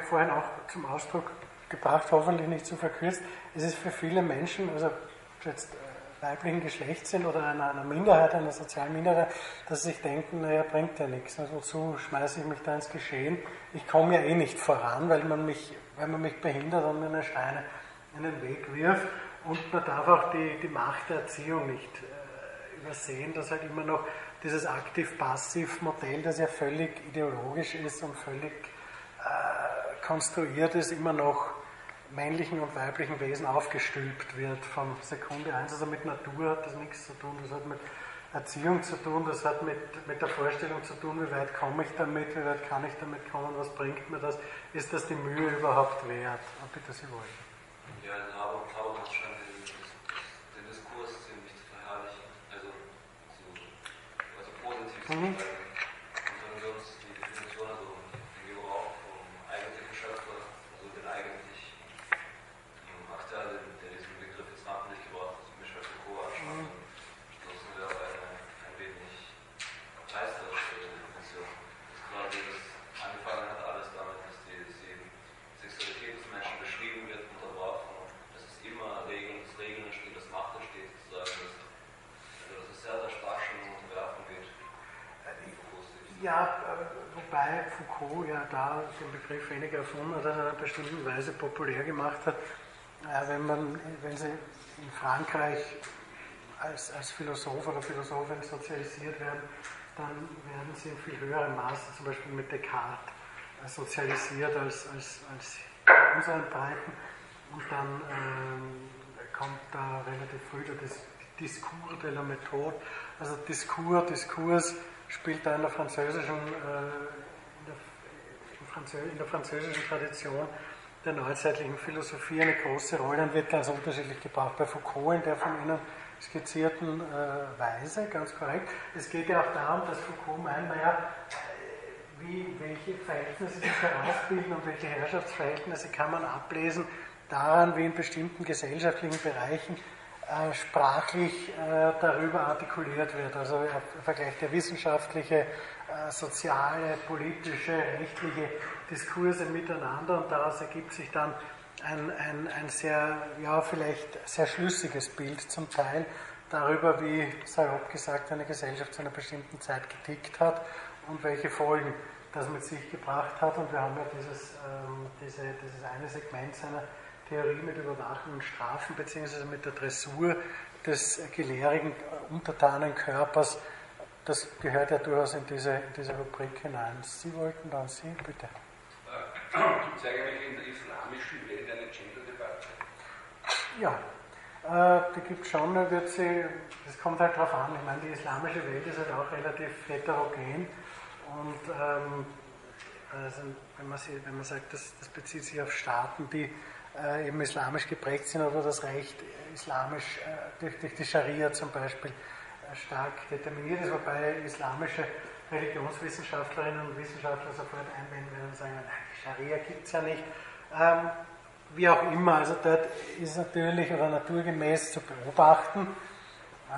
Speaker 1: Vorhin auch zum Ausdruck gebracht, hoffentlich nicht zu verkürzt. Es ist für viele Menschen, also jetzt äh, weiblichen Geschlechts sind oder einer, einer, Minderheit, einer sozialen Minderheit, dass sie sich denken, naja, bringt ja nichts. Also wozu schmeiße ich mich da ins Geschehen? Ich komme ja eh nicht voran, weil man mich, weil man mich behindert und mir eine Steine in den Weg wirft. Und man darf auch die, die Macht der Erziehung nicht äh, übersehen, dass halt immer noch dieses Aktiv-Passiv-Modell, das ja völlig ideologisch ist und völlig konstruiert ist, immer noch männlichen und weiblichen Wesen aufgestülpt wird von Sekunde 1. Also mit Natur hat das nichts zu tun, das hat mit Erziehung zu tun, das hat mit, mit der Vorstellung zu tun, wie weit komme ich damit, wie weit kann ich damit kommen, was bringt mir das, ist das die Mühe überhaupt wert? Bitte, Sie wollen. 嗯 Begriff weniger erfunden hat, in einer bestimmten Weise populär gemacht hat. Äh, wenn, man, wenn sie in Frankreich als, als Philosoph oder Philosophin sozialisiert werden, dann werden sie in viel höherem Maße, zum Beispiel mit Descartes, äh, sozialisiert als, als, als in unseren Breiten. Und dann ähm, kommt da relativ früh das Discours de la Méthode. Also Diskurs, Diskurs spielt da in der französischen äh, in der französischen Tradition der neuzeitlichen Philosophie eine große Rolle und wird ganz unterschiedlich gebraucht. Bei Foucault in der von Ihnen skizzierten äh, Weise, ganz korrekt. Es geht ja auch darum, dass Foucault meint, naja, wie, welche Verhältnisse sich herausbilden und welche Herrschaftsverhältnisse kann man ablesen daran, wie in bestimmten gesellschaftlichen Bereichen äh, sprachlich äh, darüber artikuliert wird. Also er vergleicht ja wissenschaftliche äh, soziale, politische, rechtliche Diskurse miteinander und daraus ergibt sich dann ein, ein, ein sehr, ja, vielleicht sehr schlüssiges Bild zum Teil darüber, wie salopp gesagt eine Gesellschaft zu einer bestimmten Zeit getickt hat und welche Folgen das mit sich gebracht hat. Und wir haben ja dieses, ähm, diese, dieses eine Segment seiner Theorie mit Überwachung und Strafen, beziehungsweise mit der Dressur des gelehrigen, untertanen Körpers das gehört ja durchaus in diese, in diese Rubrik hinein. Sie wollten dann Sie, bitte.
Speaker 3: Gibt es eigentlich in der islamischen Welt eine Gender-Debatte?
Speaker 1: Ja, äh, die gibt es schon, wird sie, das kommt halt darauf an. Ich meine, die islamische Welt ist halt auch relativ heterogen und ähm, also wenn, man sie, wenn man sagt, das, das bezieht sich auf Staaten, die äh, eben islamisch geprägt sind oder das Recht islamisch äh, durch, durch die Scharia zum Beispiel stark determiniert ist, wobei islamische Religionswissenschaftlerinnen und Wissenschaftler sofort einwenden werden und sagen, Scharia gibt es ja nicht. Ähm, wie auch immer, also dort ist natürlich oder naturgemäß zu beobachten,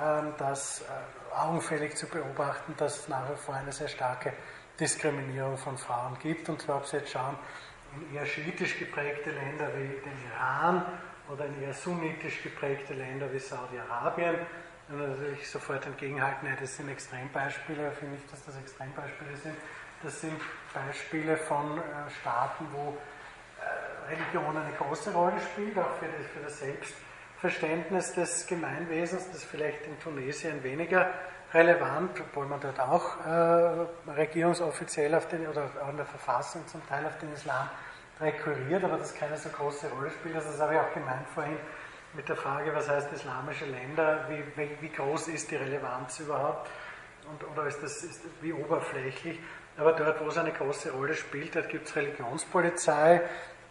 Speaker 1: ähm, dass äh, augenfällig zu beobachten, dass es nach wie vor eine sehr starke Diskriminierung von Frauen gibt. Und zwar, ob Sie jetzt schauen, in eher schiitisch geprägte Länder wie den Iran oder in eher sunnitisch geprägte Länder wie Saudi-Arabien und natürlich sofort entgegenhalten, ja, das sind Extrembeispiele, finde ich, dass das Extrembeispiele sind. Das sind Beispiele von äh, Staaten, wo äh, Religion eine große Rolle spielt, auch für das, Selbstverständnis des Gemeinwesens, das vielleicht in Tunesien weniger relevant, obwohl man dort auch äh, regierungsoffiziell auf den, oder in der Verfassung zum Teil auf den Islam rekurriert, aber das keine so große Rolle spielt. Also das habe ich auch gemeint vorhin mit der Frage, was heißt islamische Länder, wie, wie, wie groß ist die Relevanz überhaupt. und, oder ist das ist wie oberflächlich. Aber dort, wo es eine große Rolle spielt, dort gibt es Religionspolizei,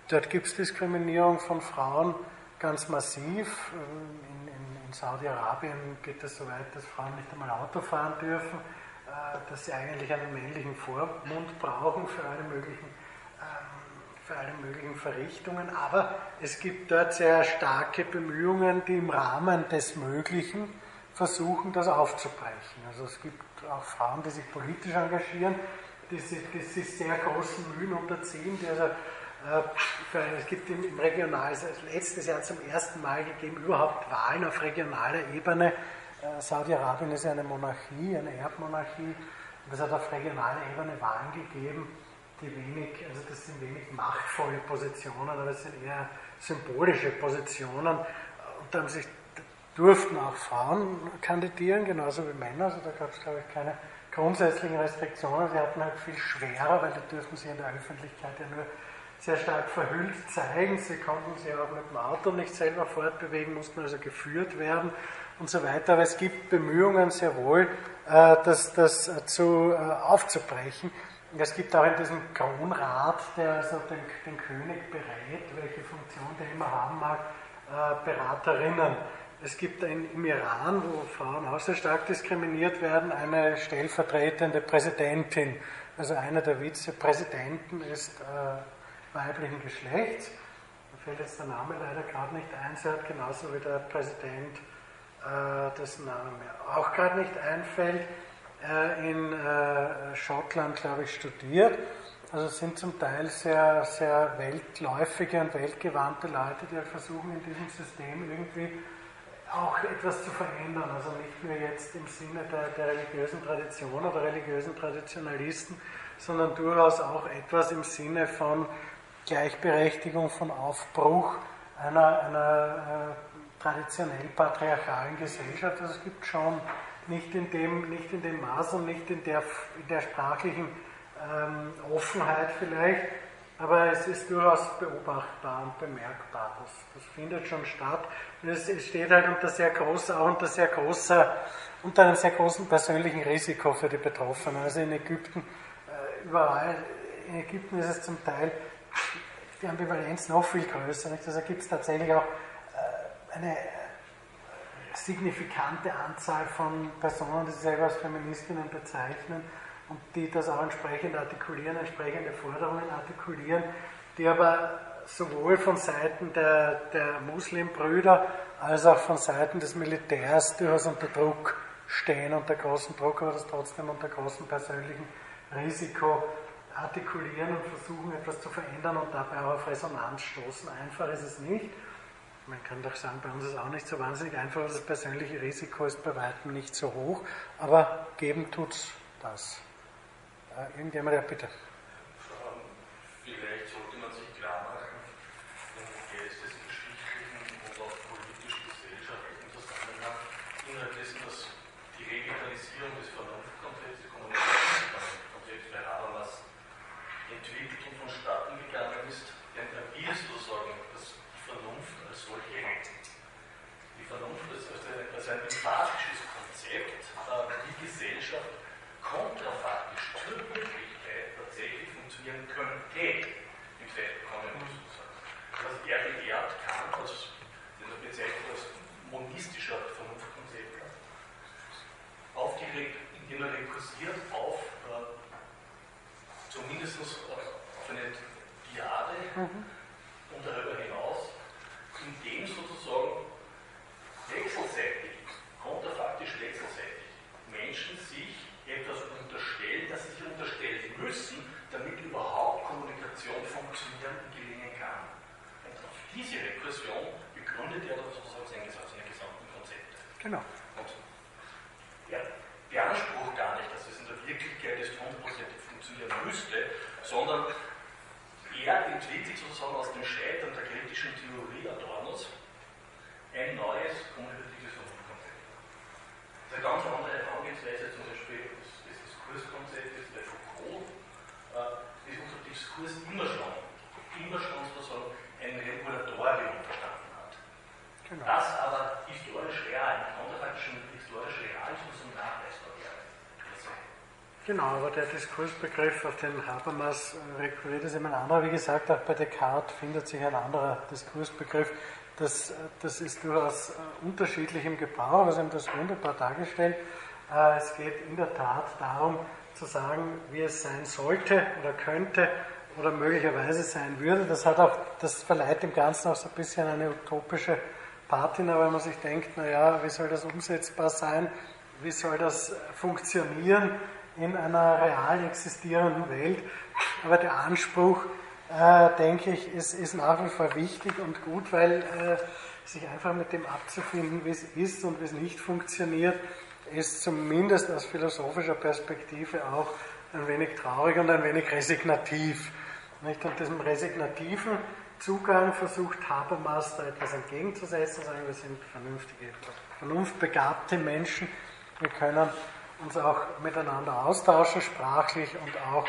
Speaker 1: dort gibt es Diskriminierung von Frauen ganz massiv. In, in, in Saudi-Arabien geht es so weit, dass Frauen nicht einmal Auto fahren dürfen, äh, dass sie eigentlich einen männlichen Vormund brauchen für alle möglichen ähm, für alle möglichen Verrichtungen, aber es gibt dort sehr starke Bemühungen, die im Rahmen des Möglichen versuchen, das aufzubrechen. Also es gibt auch Frauen, die sich politisch engagieren, die sich, die sich sehr großen Mühen unterziehen, die also äh, es gibt im, im Regional, hat letztes Jahr zum ersten Mal gegeben, überhaupt Wahlen auf regionaler Ebene. Äh, Saudi-Arabien ist ja eine Monarchie, eine Erbmonarchie, und es hat auf regionaler Ebene Wahlen gegeben, die wenig, also das sind wenig machtvolle Positionen, aber es sind eher symbolische Positionen. Und da sich, durften auch Frauen kandidieren, genauso wie Männer, also da gab es, glaube ich, keine grundsätzlichen Restriktionen. Sie hatten halt viel schwerer, weil die dürfen sich in der Öffentlichkeit ja nur sehr stark verhüllt zeigen. Sie konnten sich auch mit dem Auto nicht selber fortbewegen, mussten also geführt werden und so weiter. Aber es gibt Bemühungen sehr wohl, äh, das, das zu, äh, aufzubrechen. Es gibt auch in diesem Kronrat, der also den, den König berät, welche Funktion der immer haben mag, äh, Beraterinnen. Es gibt im Iran, wo Frauen auch sehr stark diskriminiert werden, eine stellvertretende Präsidentin. Also einer der Vizepräsidenten ist äh, weiblichen Geschlechts. Da fällt jetzt der Name leider gerade nicht ein. Sie hat genauso wie der Präsident, äh, dessen Name mir auch gerade nicht einfällt, in äh, Schottland, glaube ich, studiert. Also sind zum Teil sehr, sehr weltläufige und weltgewandte Leute, die halt versuchen, in diesem System irgendwie auch etwas zu verändern. Also nicht nur jetzt im Sinne der, der religiösen Tradition oder religiösen Traditionalisten, sondern durchaus auch etwas im Sinne von Gleichberechtigung, von Aufbruch einer, einer äh, traditionell patriarchalen Gesellschaft. Also es gibt schon nicht in dem, nicht in dem Maß und nicht in der, in der sprachlichen ähm, Offenheit vielleicht, aber es ist durchaus beobachtbar und bemerkbar. Das, das findet schon statt. Und es, es steht halt unter sehr großer, auch unter sehr großer, unter einem sehr großen persönlichen Risiko für die Betroffenen. Also in Ägypten, äh, überall, in Ägypten ist es zum Teil die Ambivalenz noch viel größer. Nicht? Also gibt es tatsächlich auch äh, eine signifikante Anzahl von Personen, die sich selber als Feministinnen bezeichnen und die das auch entsprechend artikulieren, entsprechende Forderungen artikulieren, die aber sowohl von Seiten der, der Muslimbrüder als auch von Seiten des Militärs durchaus unter Druck stehen, unter großem Druck, aber das trotzdem unter großem persönlichen Risiko artikulieren und versuchen etwas zu verändern und dabei auch auf Resonanz stoßen. Einfach ist es nicht. Man kann doch sagen, bei uns ist es auch nicht so wahnsinnig einfach, das persönliche Risiko ist bei weitem nicht so hoch, aber geben tut es das. Irgendjemand, ja bitte.
Speaker 5: Vielleicht sollte man sich klar machen, im geistesgeschichtlichen und auch politisch-gesellschaftlichen Zusammenhang innerhalb dessen, dass die Revitalisierung des Vernunftkonzepts, des Kommunikationskonzepts bei Habermas entwickelt und vonstatten gegangen ist, denn wir sozusagen Vernunft als solche, die Vernunft als, als ein empathisches Konzept, äh, die Gesellschaft kontrafaktisch zur Wirklichkeit tatsächlich funktionieren könnte, mit Fettbekommen sozusagen. Also er belehrt Kant als, den er bezeichnet als monistischer Vernunftkonzept, aufgeregt, indem er rekursiert auf äh, zumindest auf eine Diade mhm. und darüber hinaus indem sozusagen wechselseitig, konterfaktisch wechselseitig, Menschen sich etwas unterstellen, das sie sich unterstellen müssen, damit überhaupt Kommunikation funktionieren und gelingen diese Rekursion begründet er dann sozusagen seine, gesamten Konzepte.
Speaker 1: Genau.
Speaker 5: Und er beansprucht gar nicht, dass es in der Wirklichkeit jetzt hundertprozentig funktionieren müsste, sondern er entwickelt sozusagen aus dem Scheitern der kritischen Theorie Adornos ein neues Vernunftkonzept. Das ist eine ganz andere Herangehensweise zum Beispiel des, Diskurskonzeptes bei Foucault, äh, das unter Diskurs immer schon, immer schon sozusagen ein Regulatorium verstanden hat. Genau. Das aber historisch real, im kontrafaktischen historisch real ist so nachweisbar werden.
Speaker 1: Genau, aber der Diskursbegriff, auf den Habermas rekurriert, ist immer ein anderer. Wie gesagt, auch bei Descartes findet sich ein anderer Diskursbegriff. Das, das ist durchaus unterschiedlich im Gebrauch, also haben das wunderbar dargestellt. Es geht in der Tat darum, zu sagen, wie es sein sollte oder könnte oder möglicherweise sein würde. Das, hat auch, das verleiht dem Ganzen auch so ein bisschen eine utopische Patina, weil man sich denkt, naja, wie soll das umsetzbar sein? Wie soll das funktionieren in einer real existierenden Welt? Aber der Anspruch, äh, denke ich, ist, ist, nach wie vor wichtig und gut, weil äh, sich einfach mit dem abzufinden, wie es ist und wie es nicht funktioniert, ist zumindest aus philosophischer Perspektive auch ein wenig traurig und ein wenig resignativ. Nicht? Und diesem resignativen Zugang versucht Habermas da etwas entgegenzusetzen, sagen wir sind vernünftige, vernunftbegabte Menschen, wir können uns auch miteinander austauschen, sprachlich und auch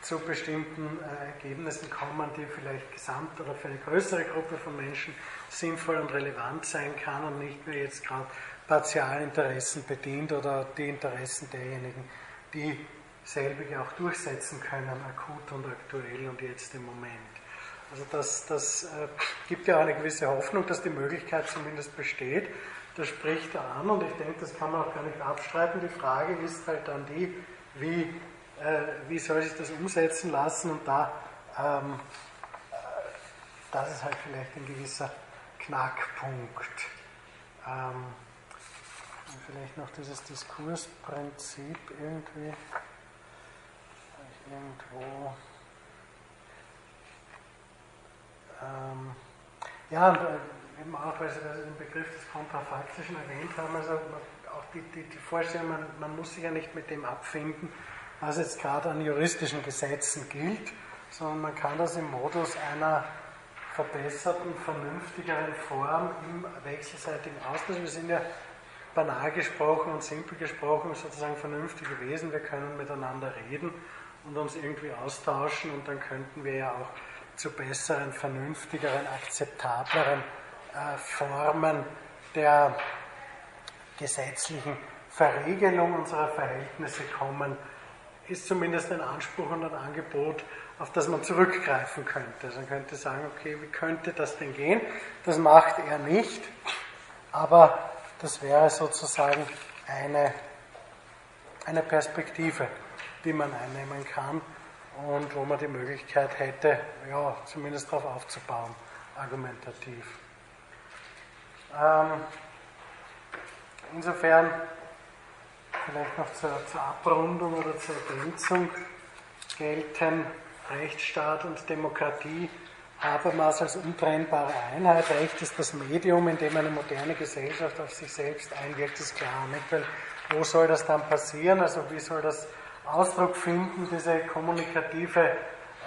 Speaker 1: zu bestimmten äh, Ergebnissen kommen, die vielleicht gesamt oder für eine größere Gruppe von Menschen sinnvoll und relevant sein kann und nicht nur jetzt gerade Partialinteressen bedient oder die Interessen derjenigen, die selbige auch durchsetzen können, akut und aktuell und jetzt im Moment. Also das, das äh, gibt ja eine gewisse Hoffnung, dass die Möglichkeit zumindest besteht. Das spricht er an und ich denke, das kann man auch gar nicht abstreiten. Die Frage ist halt dann die, wie, äh, wie soll sich das umsetzen lassen und da, ähm, äh, das ist halt vielleicht ein gewisser Knackpunkt. Ähm, vielleicht noch dieses Diskursprinzip irgendwie irgendwo. Ähm, ja, äh, eben auch, weil Sie den Begriff des Kontrafaktischen erwähnt haben, also auch die, die, die Vorstellung, man, man muss sich ja nicht mit dem abfinden, was jetzt gerade an juristischen Gesetzen gilt, sondern man kann das im Modus einer verbesserten, vernünftigeren Form im wechselseitigen Austausch. Wir sind ja banal gesprochen und simpel gesprochen sozusagen vernünftige Wesen. Wir können miteinander reden und uns irgendwie austauschen und dann könnten wir ja auch zu besseren, vernünftigeren, akzeptableren äh, Formen der gesetzlichen Verregelung unserer Verhältnisse kommen, ist zumindest ein Anspruch und ein Angebot, auf das man zurückgreifen könnte. Also man könnte sagen, okay, wie könnte das denn gehen? Das macht er nicht, aber das wäre sozusagen eine, eine Perspektive, die man einnehmen kann und wo man die Möglichkeit hätte, ja, zumindest darauf aufzubauen, argumentativ. Ähm, insofern vielleicht noch zur, zur Abrundung oder zur Ergänzung gelten Rechtsstaat und Demokratie Habermas als untrennbare Einheit. Recht ist das Medium, in dem eine moderne Gesellschaft auf sich selbst einwirkt, ist klar. Nicht? Weil wo soll das dann passieren? Also wie soll das Ausdruck finden, diese kommunikative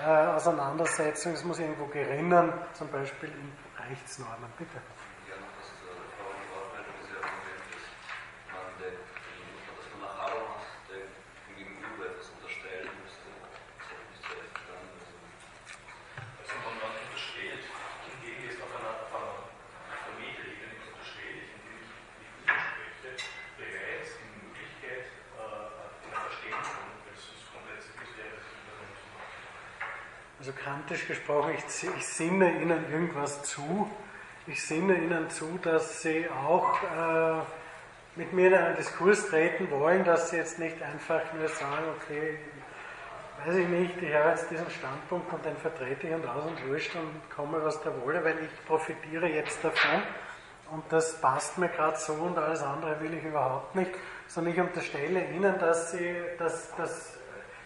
Speaker 1: äh, Auseinandersetzung? Es muss irgendwo gerinnen, zum Beispiel in Rechtsnormen. Bitte. Ich, sinne ihnen irgendwas zu. Ich sinne ihnen zu, dass sie auch äh, mit mir in einen Diskurs treten wollen, dass sie jetzt nicht einfach nur sagen, okay, weiß ich nicht, ich habe jetzt diesen Standpunkt und den vertrete ich und aus und wurscht und komme, was da wolle, weil ich profitiere jetzt davon und das passt mir gerade so und alles andere will ich überhaupt nicht, sondern ich unterstelle ihnen, dass sie, dass, dass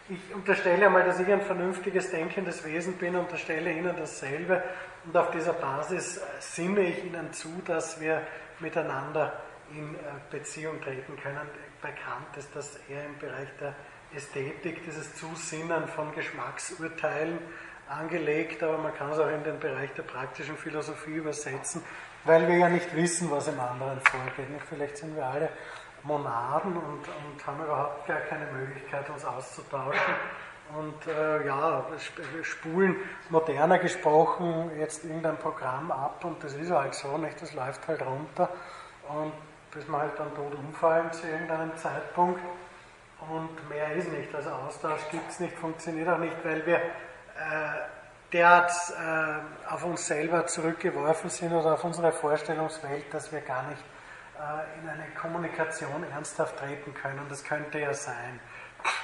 Speaker 1: ich unterstelle einmal, dass ich ein vernünftiges, denkendes Wesen bin, unterstelle Ihnen dasselbe und auf dieser Basis sinne ich Ihnen zu, dass wir miteinander in äh, Beziehung treten können. Bekannt ist das eher im Bereich der Ästhetik, dieses Zusinnen von Geschmacksurteilen angelegt, aber man kann es auch in den Bereich der praktischen Philosophie übersetzen, weil wir ja nicht wissen, was im anderen vorgeht. Vielleicht sind wir alle Monaden und, und haben überhaupt gar keine Möglichkeit, uns auszutauschen. Und äh, ja, spulen moderner gesprochen jetzt irgendein Programm ab und das ist halt so, nicht? Das läuft halt runter und bis wir halt dann tot umfallen zu irgendeinem Zeitpunkt. und mehr ist nicht. Also Austausch gibt es nicht, funktioniert auch nicht, weil wir äh, derart äh, auf uns selber zurückgeworfen sind oder auf unsere Vorstellungswelt, dass wir gar nicht in eine Kommunikation ernsthaft treten können. Das könnte ja sein.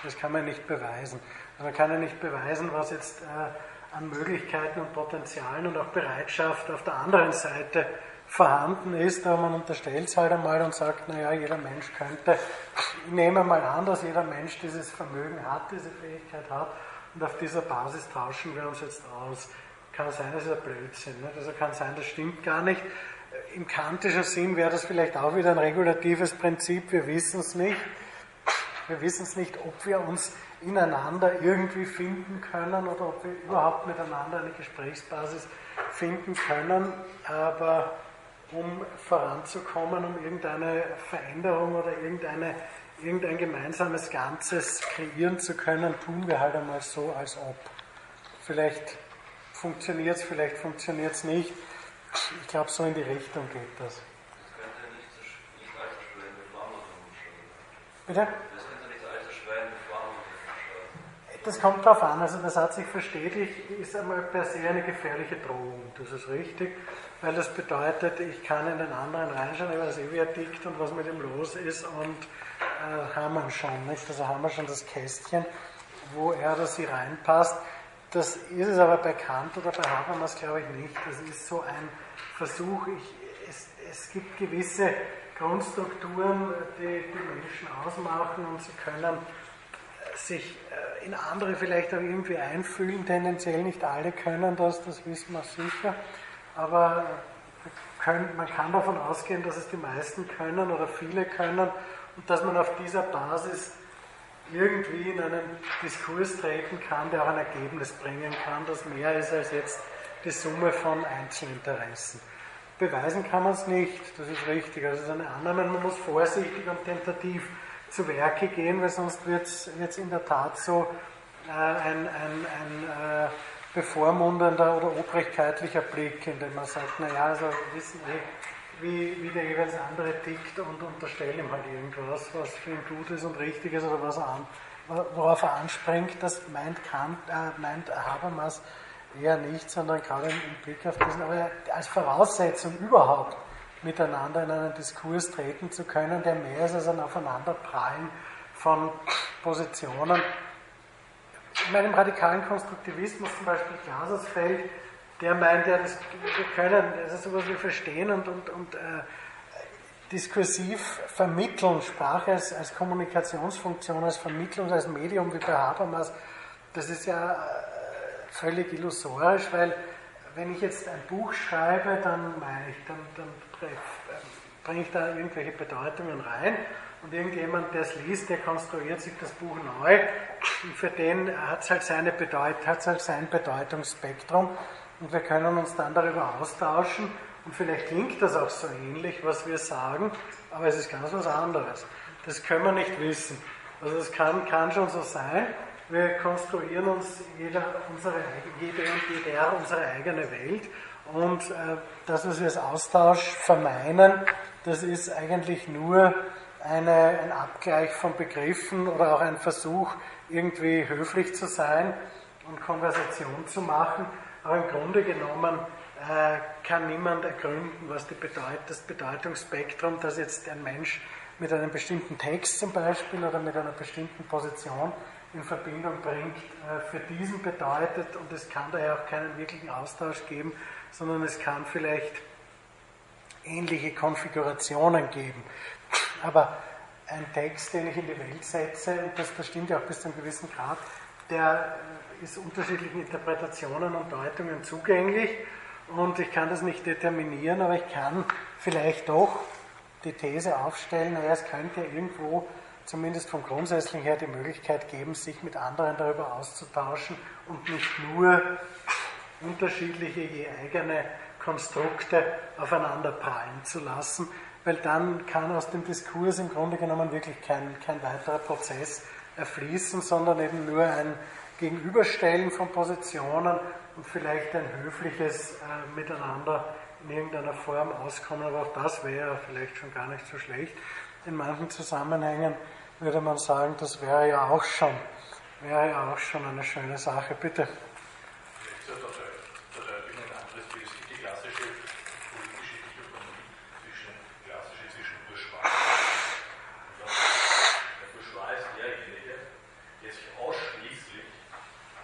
Speaker 1: Das kann man nicht beweisen. Also man kann ja nicht beweisen, was jetzt äh, an Möglichkeiten und Potenzialen und auch Bereitschaft auf der anderen Seite vorhanden ist, aber man unterstellt es halt einmal und sagt, naja, jeder Mensch könnte, ich nehme mal an, dass jeder Mensch dieses Vermögen hat, diese Fähigkeit hat und auf dieser Basis tauschen wir uns jetzt aus. Kann sein, das ist ein Blödsinn. Nicht? Also kann sein, das stimmt gar nicht. Im kantischen Sinn wäre das vielleicht auch wieder ein regulatives Prinzip, wir wissen es nicht. Wir wissen es nicht, ob wir uns ineinander irgendwie finden können oder ob wir überhaupt miteinander eine Gesprächsbasis finden können, aber um voranzukommen, um irgendeine Veränderung oder irgendeine, irgendein gemeinsames Ganzes kreieren zu können, tun wir halt einmal so, als ob. Vielleicht funktioniert es, vielleicht funktioniert es nicht. Ich glaube, so in die Richtung geht das.
Speaker 6: Das könnte ja nicht.
Speaker 1: Bitte?
Speaker 6: Das.
Speaker 1: Das kommt darauf an, also der Satz, ich verstetigt, ist einmal per se eine gefährliche Drohung. Das ist richtig, weil das bedeutet, ich kann in den anderen reinschauen, ich weiß eh, wie er tickt und was mit ihm los ist und äh, haben wir schon, nicht? Also haben wir schon das Kästchen, wo er oder sie reinpasst. Das ist es aber bei Kant oder bei Habermas, glaube ich, nicht. Das ist so ein Versuch, ich, es, es gibt gewisse Grundstrukturen, die die Menschen ausmachen und sie können sich äh, in andere vielleicht auch irgendwie einfühlen. Tendenziell nicht alle können das, das wissen wir sicher. Aber man kann davon ausgehen, dass es die meisten können oder viele können und dass man auf dieser Basis irgendwie in einen Diskurs treten kann, der auch ein Ergebnis bringen kann, das mehr ist als jetzt die Summe von Einzelinteressen. Beweisen kann man es nicht, das ist richtig. Also es ist eine Annahme, man muss vorsichtig und tentativ zu Werke gehen, weil sonst wird es in der Tat so äh, ein, ein, ein äh, bevormundender oder obrigkeitlicher Blick, in dem man sagt, naja, also wir wissen eh, wie, wie der jeweils andere tickt und unterstellen ihm halt irgendwas, was für ihn gut ist und richtig ist oder was an, worauf er anspringt, das meint, Kant, äh, meint Habermas eher nicht, sondern gerade im Blick auf diesen, aber als Voraussetzung überhaupt miteinander in einen Diskurs treten zu können, der mehr ist als ein Aufeinanderprallen von Positionen. In meinem radikalen Konstruktivismus zum Beispiel Glasersfeld, der meint ja, das, wir können also sowas wie verstehen und, und, und äh, diskursiv vermitteln, Sprache als, als Kommunikationsfunktion, als Vermittlung, als Medium wie bei Habermas, das ist ja äh, völlig illusorisch, weil wenn ich jetzt ein Buch schreibe, dann meine ich, dann, dann bringe ich da irgendwelche Bedeutungen rein und irgendjemand, der es liest, der konstruiert sich das Buch neu und für den hat es halt, seine Bedeut hat's halt sein Bedeutungsspektrum und wir können uns dann darüber austauschen und vielleicht klingt das auch so ähnlich, was wir sagen, aber es ist ganz was anderes. Das können wir nicht wissen. Also es kann, kann schon so sein, wir konstruieren uns jeder, unsere, jede und jeder unsere eigene Welt und äh, das, was wir als Austausch vermeinen, das ist eigentlich nur eine, ein Abgleich von Begriffen oder auch ein Versuch, irgendwie höflich zu sein und Konversation zu machen. Aber im Grunde genommen äh, kann niemand ergründen, was Bedeut das Bedeutungsspektrum, das jetzt ein Mensch mit einem bestimmten Text zum Beispiel oder mit einer bestimmten Position in Verbindung bringt, äh, für diesen bedeutet. Und es kann daher auch keinen wirklichen Austausch geben, sondern es kann vielleicht ähnliche Konfigurationen geben. Aber ein Text, den ich in die Welt setze, und das, das stimmt ja auch bis zu einem gewissen Grad, der ist unterschiedlichen Interpretationen und Deutungen zugänglich und ich kann das nicht determinieren, aber ich kann vielleicht doch die These aufstellen, naja, es könnte irgendwo zumindest vom Grundsätzlichen her die Möglichkeit geben, sich mit anderen darüber auszutauschen und nicht nur unterschiedliche, je eigene Konstrukte aufeinander prallen zu lassen, weil dann kann aus dem Diskurs im Grunde genommen wirklich kein, kein weiterer Prozess erfließen, sondern eben nur ein Gegenüberstellen von Positionen und vielleicht ein höfliches äh, Miteinander in irgendeiner Form auskommen, aber auch das wäre vielleicht schon gar nicht so schlecht in manchen Zusammenhängen. würde man sagen, das wäre ja auch schon, wäre ja auch schon eine schöne Sache. Bitte.
Speaker 5: Vielleicht zur Verdeutlichung ein anderes Bild. Es gibt die klassische politische Dichotomie zwischen, klassische zwischen Bourgeois und Der Bourgeois ist derjenige, der sich ausschließlich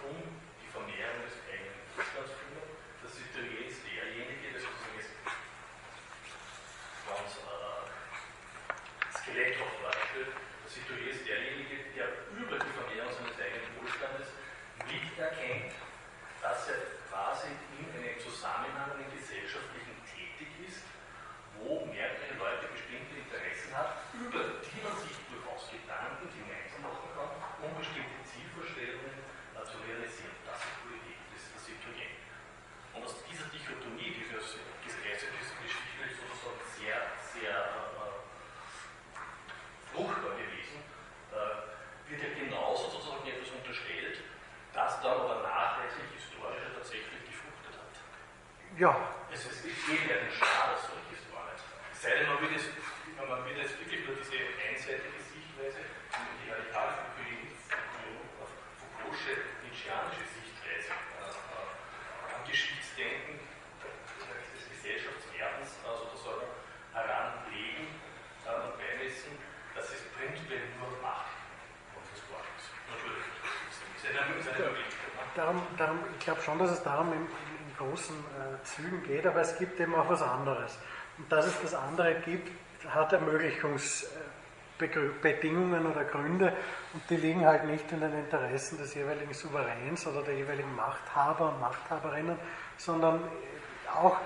Speaker 5: um die Vermehrung des eigenen Wohlstands kümmert. Der Citoyen ist derjenige, der sozusagen jetzt ganz äh, skeletthaft darstellt. Der Citoyen ist derjenige, der über die Vermehrung seines eigenen Wohlstandes miterkennt, dass er quasi in einem Zusammenhang in gesellschaftlichen tätig ist, wo mehrere Leute bestimmte Interessen haben, über die man sich durchaus Gedanken gemeinsam machen kann, um bestimmte Zielvorstellungen äh, zu realisieren. Das ist Politik, das ist der Citoyen. Und aus dieser Dichotomie, die für gleichzeitig geschichtlich sozusagen sehr, sehr äh, fruchtbar gewesen, äh, wird ja genauso sozusagen etwas unterstellt, das dann aber nachweislich historisch tatsächlich gefruchtet hat.
Speaker 1: Ja,
Speaker 5: Es ist geht ja nicht schade, solches war nicht. Es sei denn, man will, es, man will jetzt wirklich nur diese einseitige Sichtweise, die radikale Foucault'sche, Nietzscheanische Sichtweise äh, äh, am Geschichtsdenken des Gesellschaftswerdens äh, sozusagen heranlegen äh, und beimessen, dass es prinzipiell nur Macht und das war ist. Natürlich, das ist eine, ist eine Möglichkeit. Ne?
Speaker 1: darum, darum, ich glaube schon, dass es darum in, in, großen äh, Zügen geht, aber es gibt eben auch was anderes. Und dass es das andere gibt, hat Ermöglichungsbedingungen oder Gründe und die liegen halt nicht in den Interessen des jeweiligen Souveräns oder der jeweiligen Machthaber und Machthaberinnen, sondern auch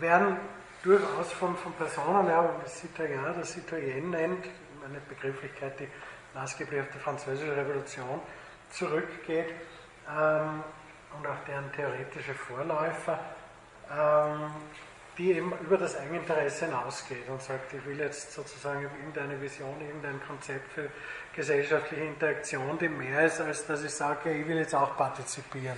Speaker 1: werden durchaus von, von Personen, ja, man Citoyen oder Citoyen nennt, eine Begrifflichkeit, die maßgeblich auf die französische Revolution zurückgeht, ähm, und auch deren theoretische Vorläufer, ähm, die eben über das Eigeninteresse hinausgeht und sagt, ich will jetzt sozusagen irgendeine Vision, irgendein Konzept für gesellschaftliche Interaktion, die mehr ist, als dass ich sage, ich will jetzt auch partizipieren.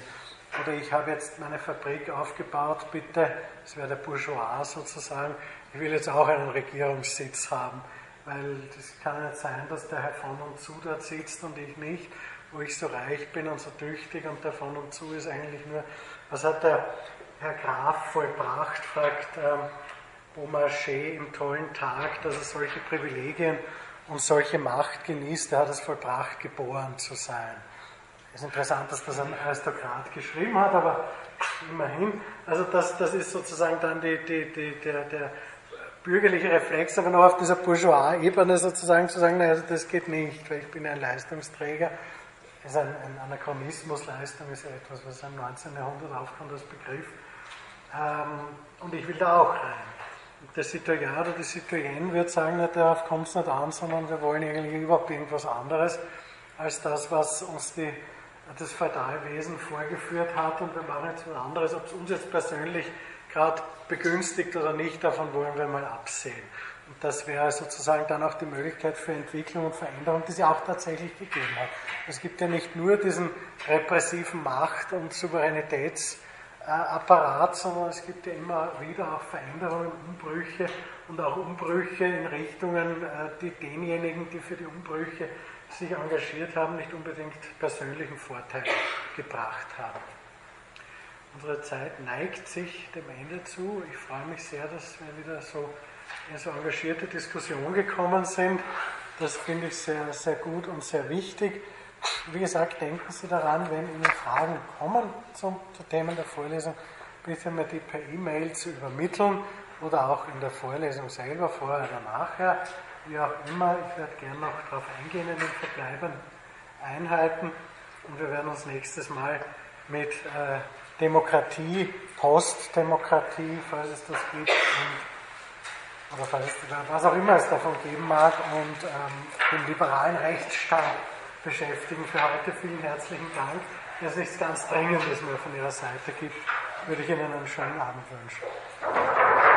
Speaker 1: Oder ich habe jetzt meine Fabrik aufgebaut, bitte, das wäre der Bourgeois sozusagen, ich will jetzt auch einen Regierungssitz haben, weil das kann nicht sein, dass der Herr von und zu dort sitzt und ich nicht wo ich so reich bin und so tüchtig und davon und zu ist eigentlich nur, was hat der Herr Graf vollbracht, fragt ähm, Beaumarchais im tollen Tag, dass er solche Privilegien und solche Macht genießt, er hat es vollbracht, geboren zu sein. Es ist interessant, dass das ein Aristokrat geschrieben hat, aber immerhin. Also das, das ist sozusagen dann die, die, die, der, der bürgerliche Reflex, aber noch auf dieser Bourgeois-Ebene sozusagen zu sagen, naja, also das geht nicht, weil ich bin ein Leistungsträger ist ein, ein Anachronismus, Leistung ist ja etwas, was im 19. Jahrhundert aufkommt als Begriff. Ähm, und ich will da auch rein. Der Citoyen oder die Citoyenne wird sagen, na, darauf kommt es nicht an, sondern wir wollen eigentlich überhaupt irgendwas anderes als das, was uns die, das Feudalwesen vorgeführt hat und wir machen jetzt was anderes. Ob es uns jetzt persönlich gerade begünstigt oder nicht, davon wollen wir mal absehen. Und das wäre sozusagen dann auch die Möglichkeit für Entwicklung und Veränderung, die ja auch tatsächlich gegeben hat. Es gibt ja nicht nur diesen repressiven Macht- und Souveränitätsapparat, sondern es gibt ja immer wieder auch Veränderungen, Umbrüche und auch Umbrüche in Richtungen, äh, die denjenigen, die für die Umbrüche sich engagiert haben, nicht unbedingt persönlichen Vorteil gebracht haben. Unsere Zeit neigt sich dem Ende zu. Ich freue mich sehr, dass wir wieder so in so engagierte Diskussion gekommen sind. Das finde ich sehr, sehr gut und sehr wichtig. Wie gesagt, denken Sie daran, wenn Ihnen Fragen kommen zum, zu Themen der Vorlesung, bitte mir die per E-Mail zu übermitteln oder auch in der Vorlesung selber, vorher oder nachher, wie auch immer. Ich werde gerne noch darauf eingehen in den verbleibenden Einheiten und wir werden uns nächstes Mal mit äh, Demokratie, Postdemokratie, falls es das gibt, und, es, was auch immer es davon geben mag, und ähm, den liberalen Rechtsstaat beschäftigen. Für heute vielen herzlichen Dank. Wenn es nichts ganz Dringendes mehr von Ihrer Seite gibt, würde ich Ihnen einen schönen Abend wünschen.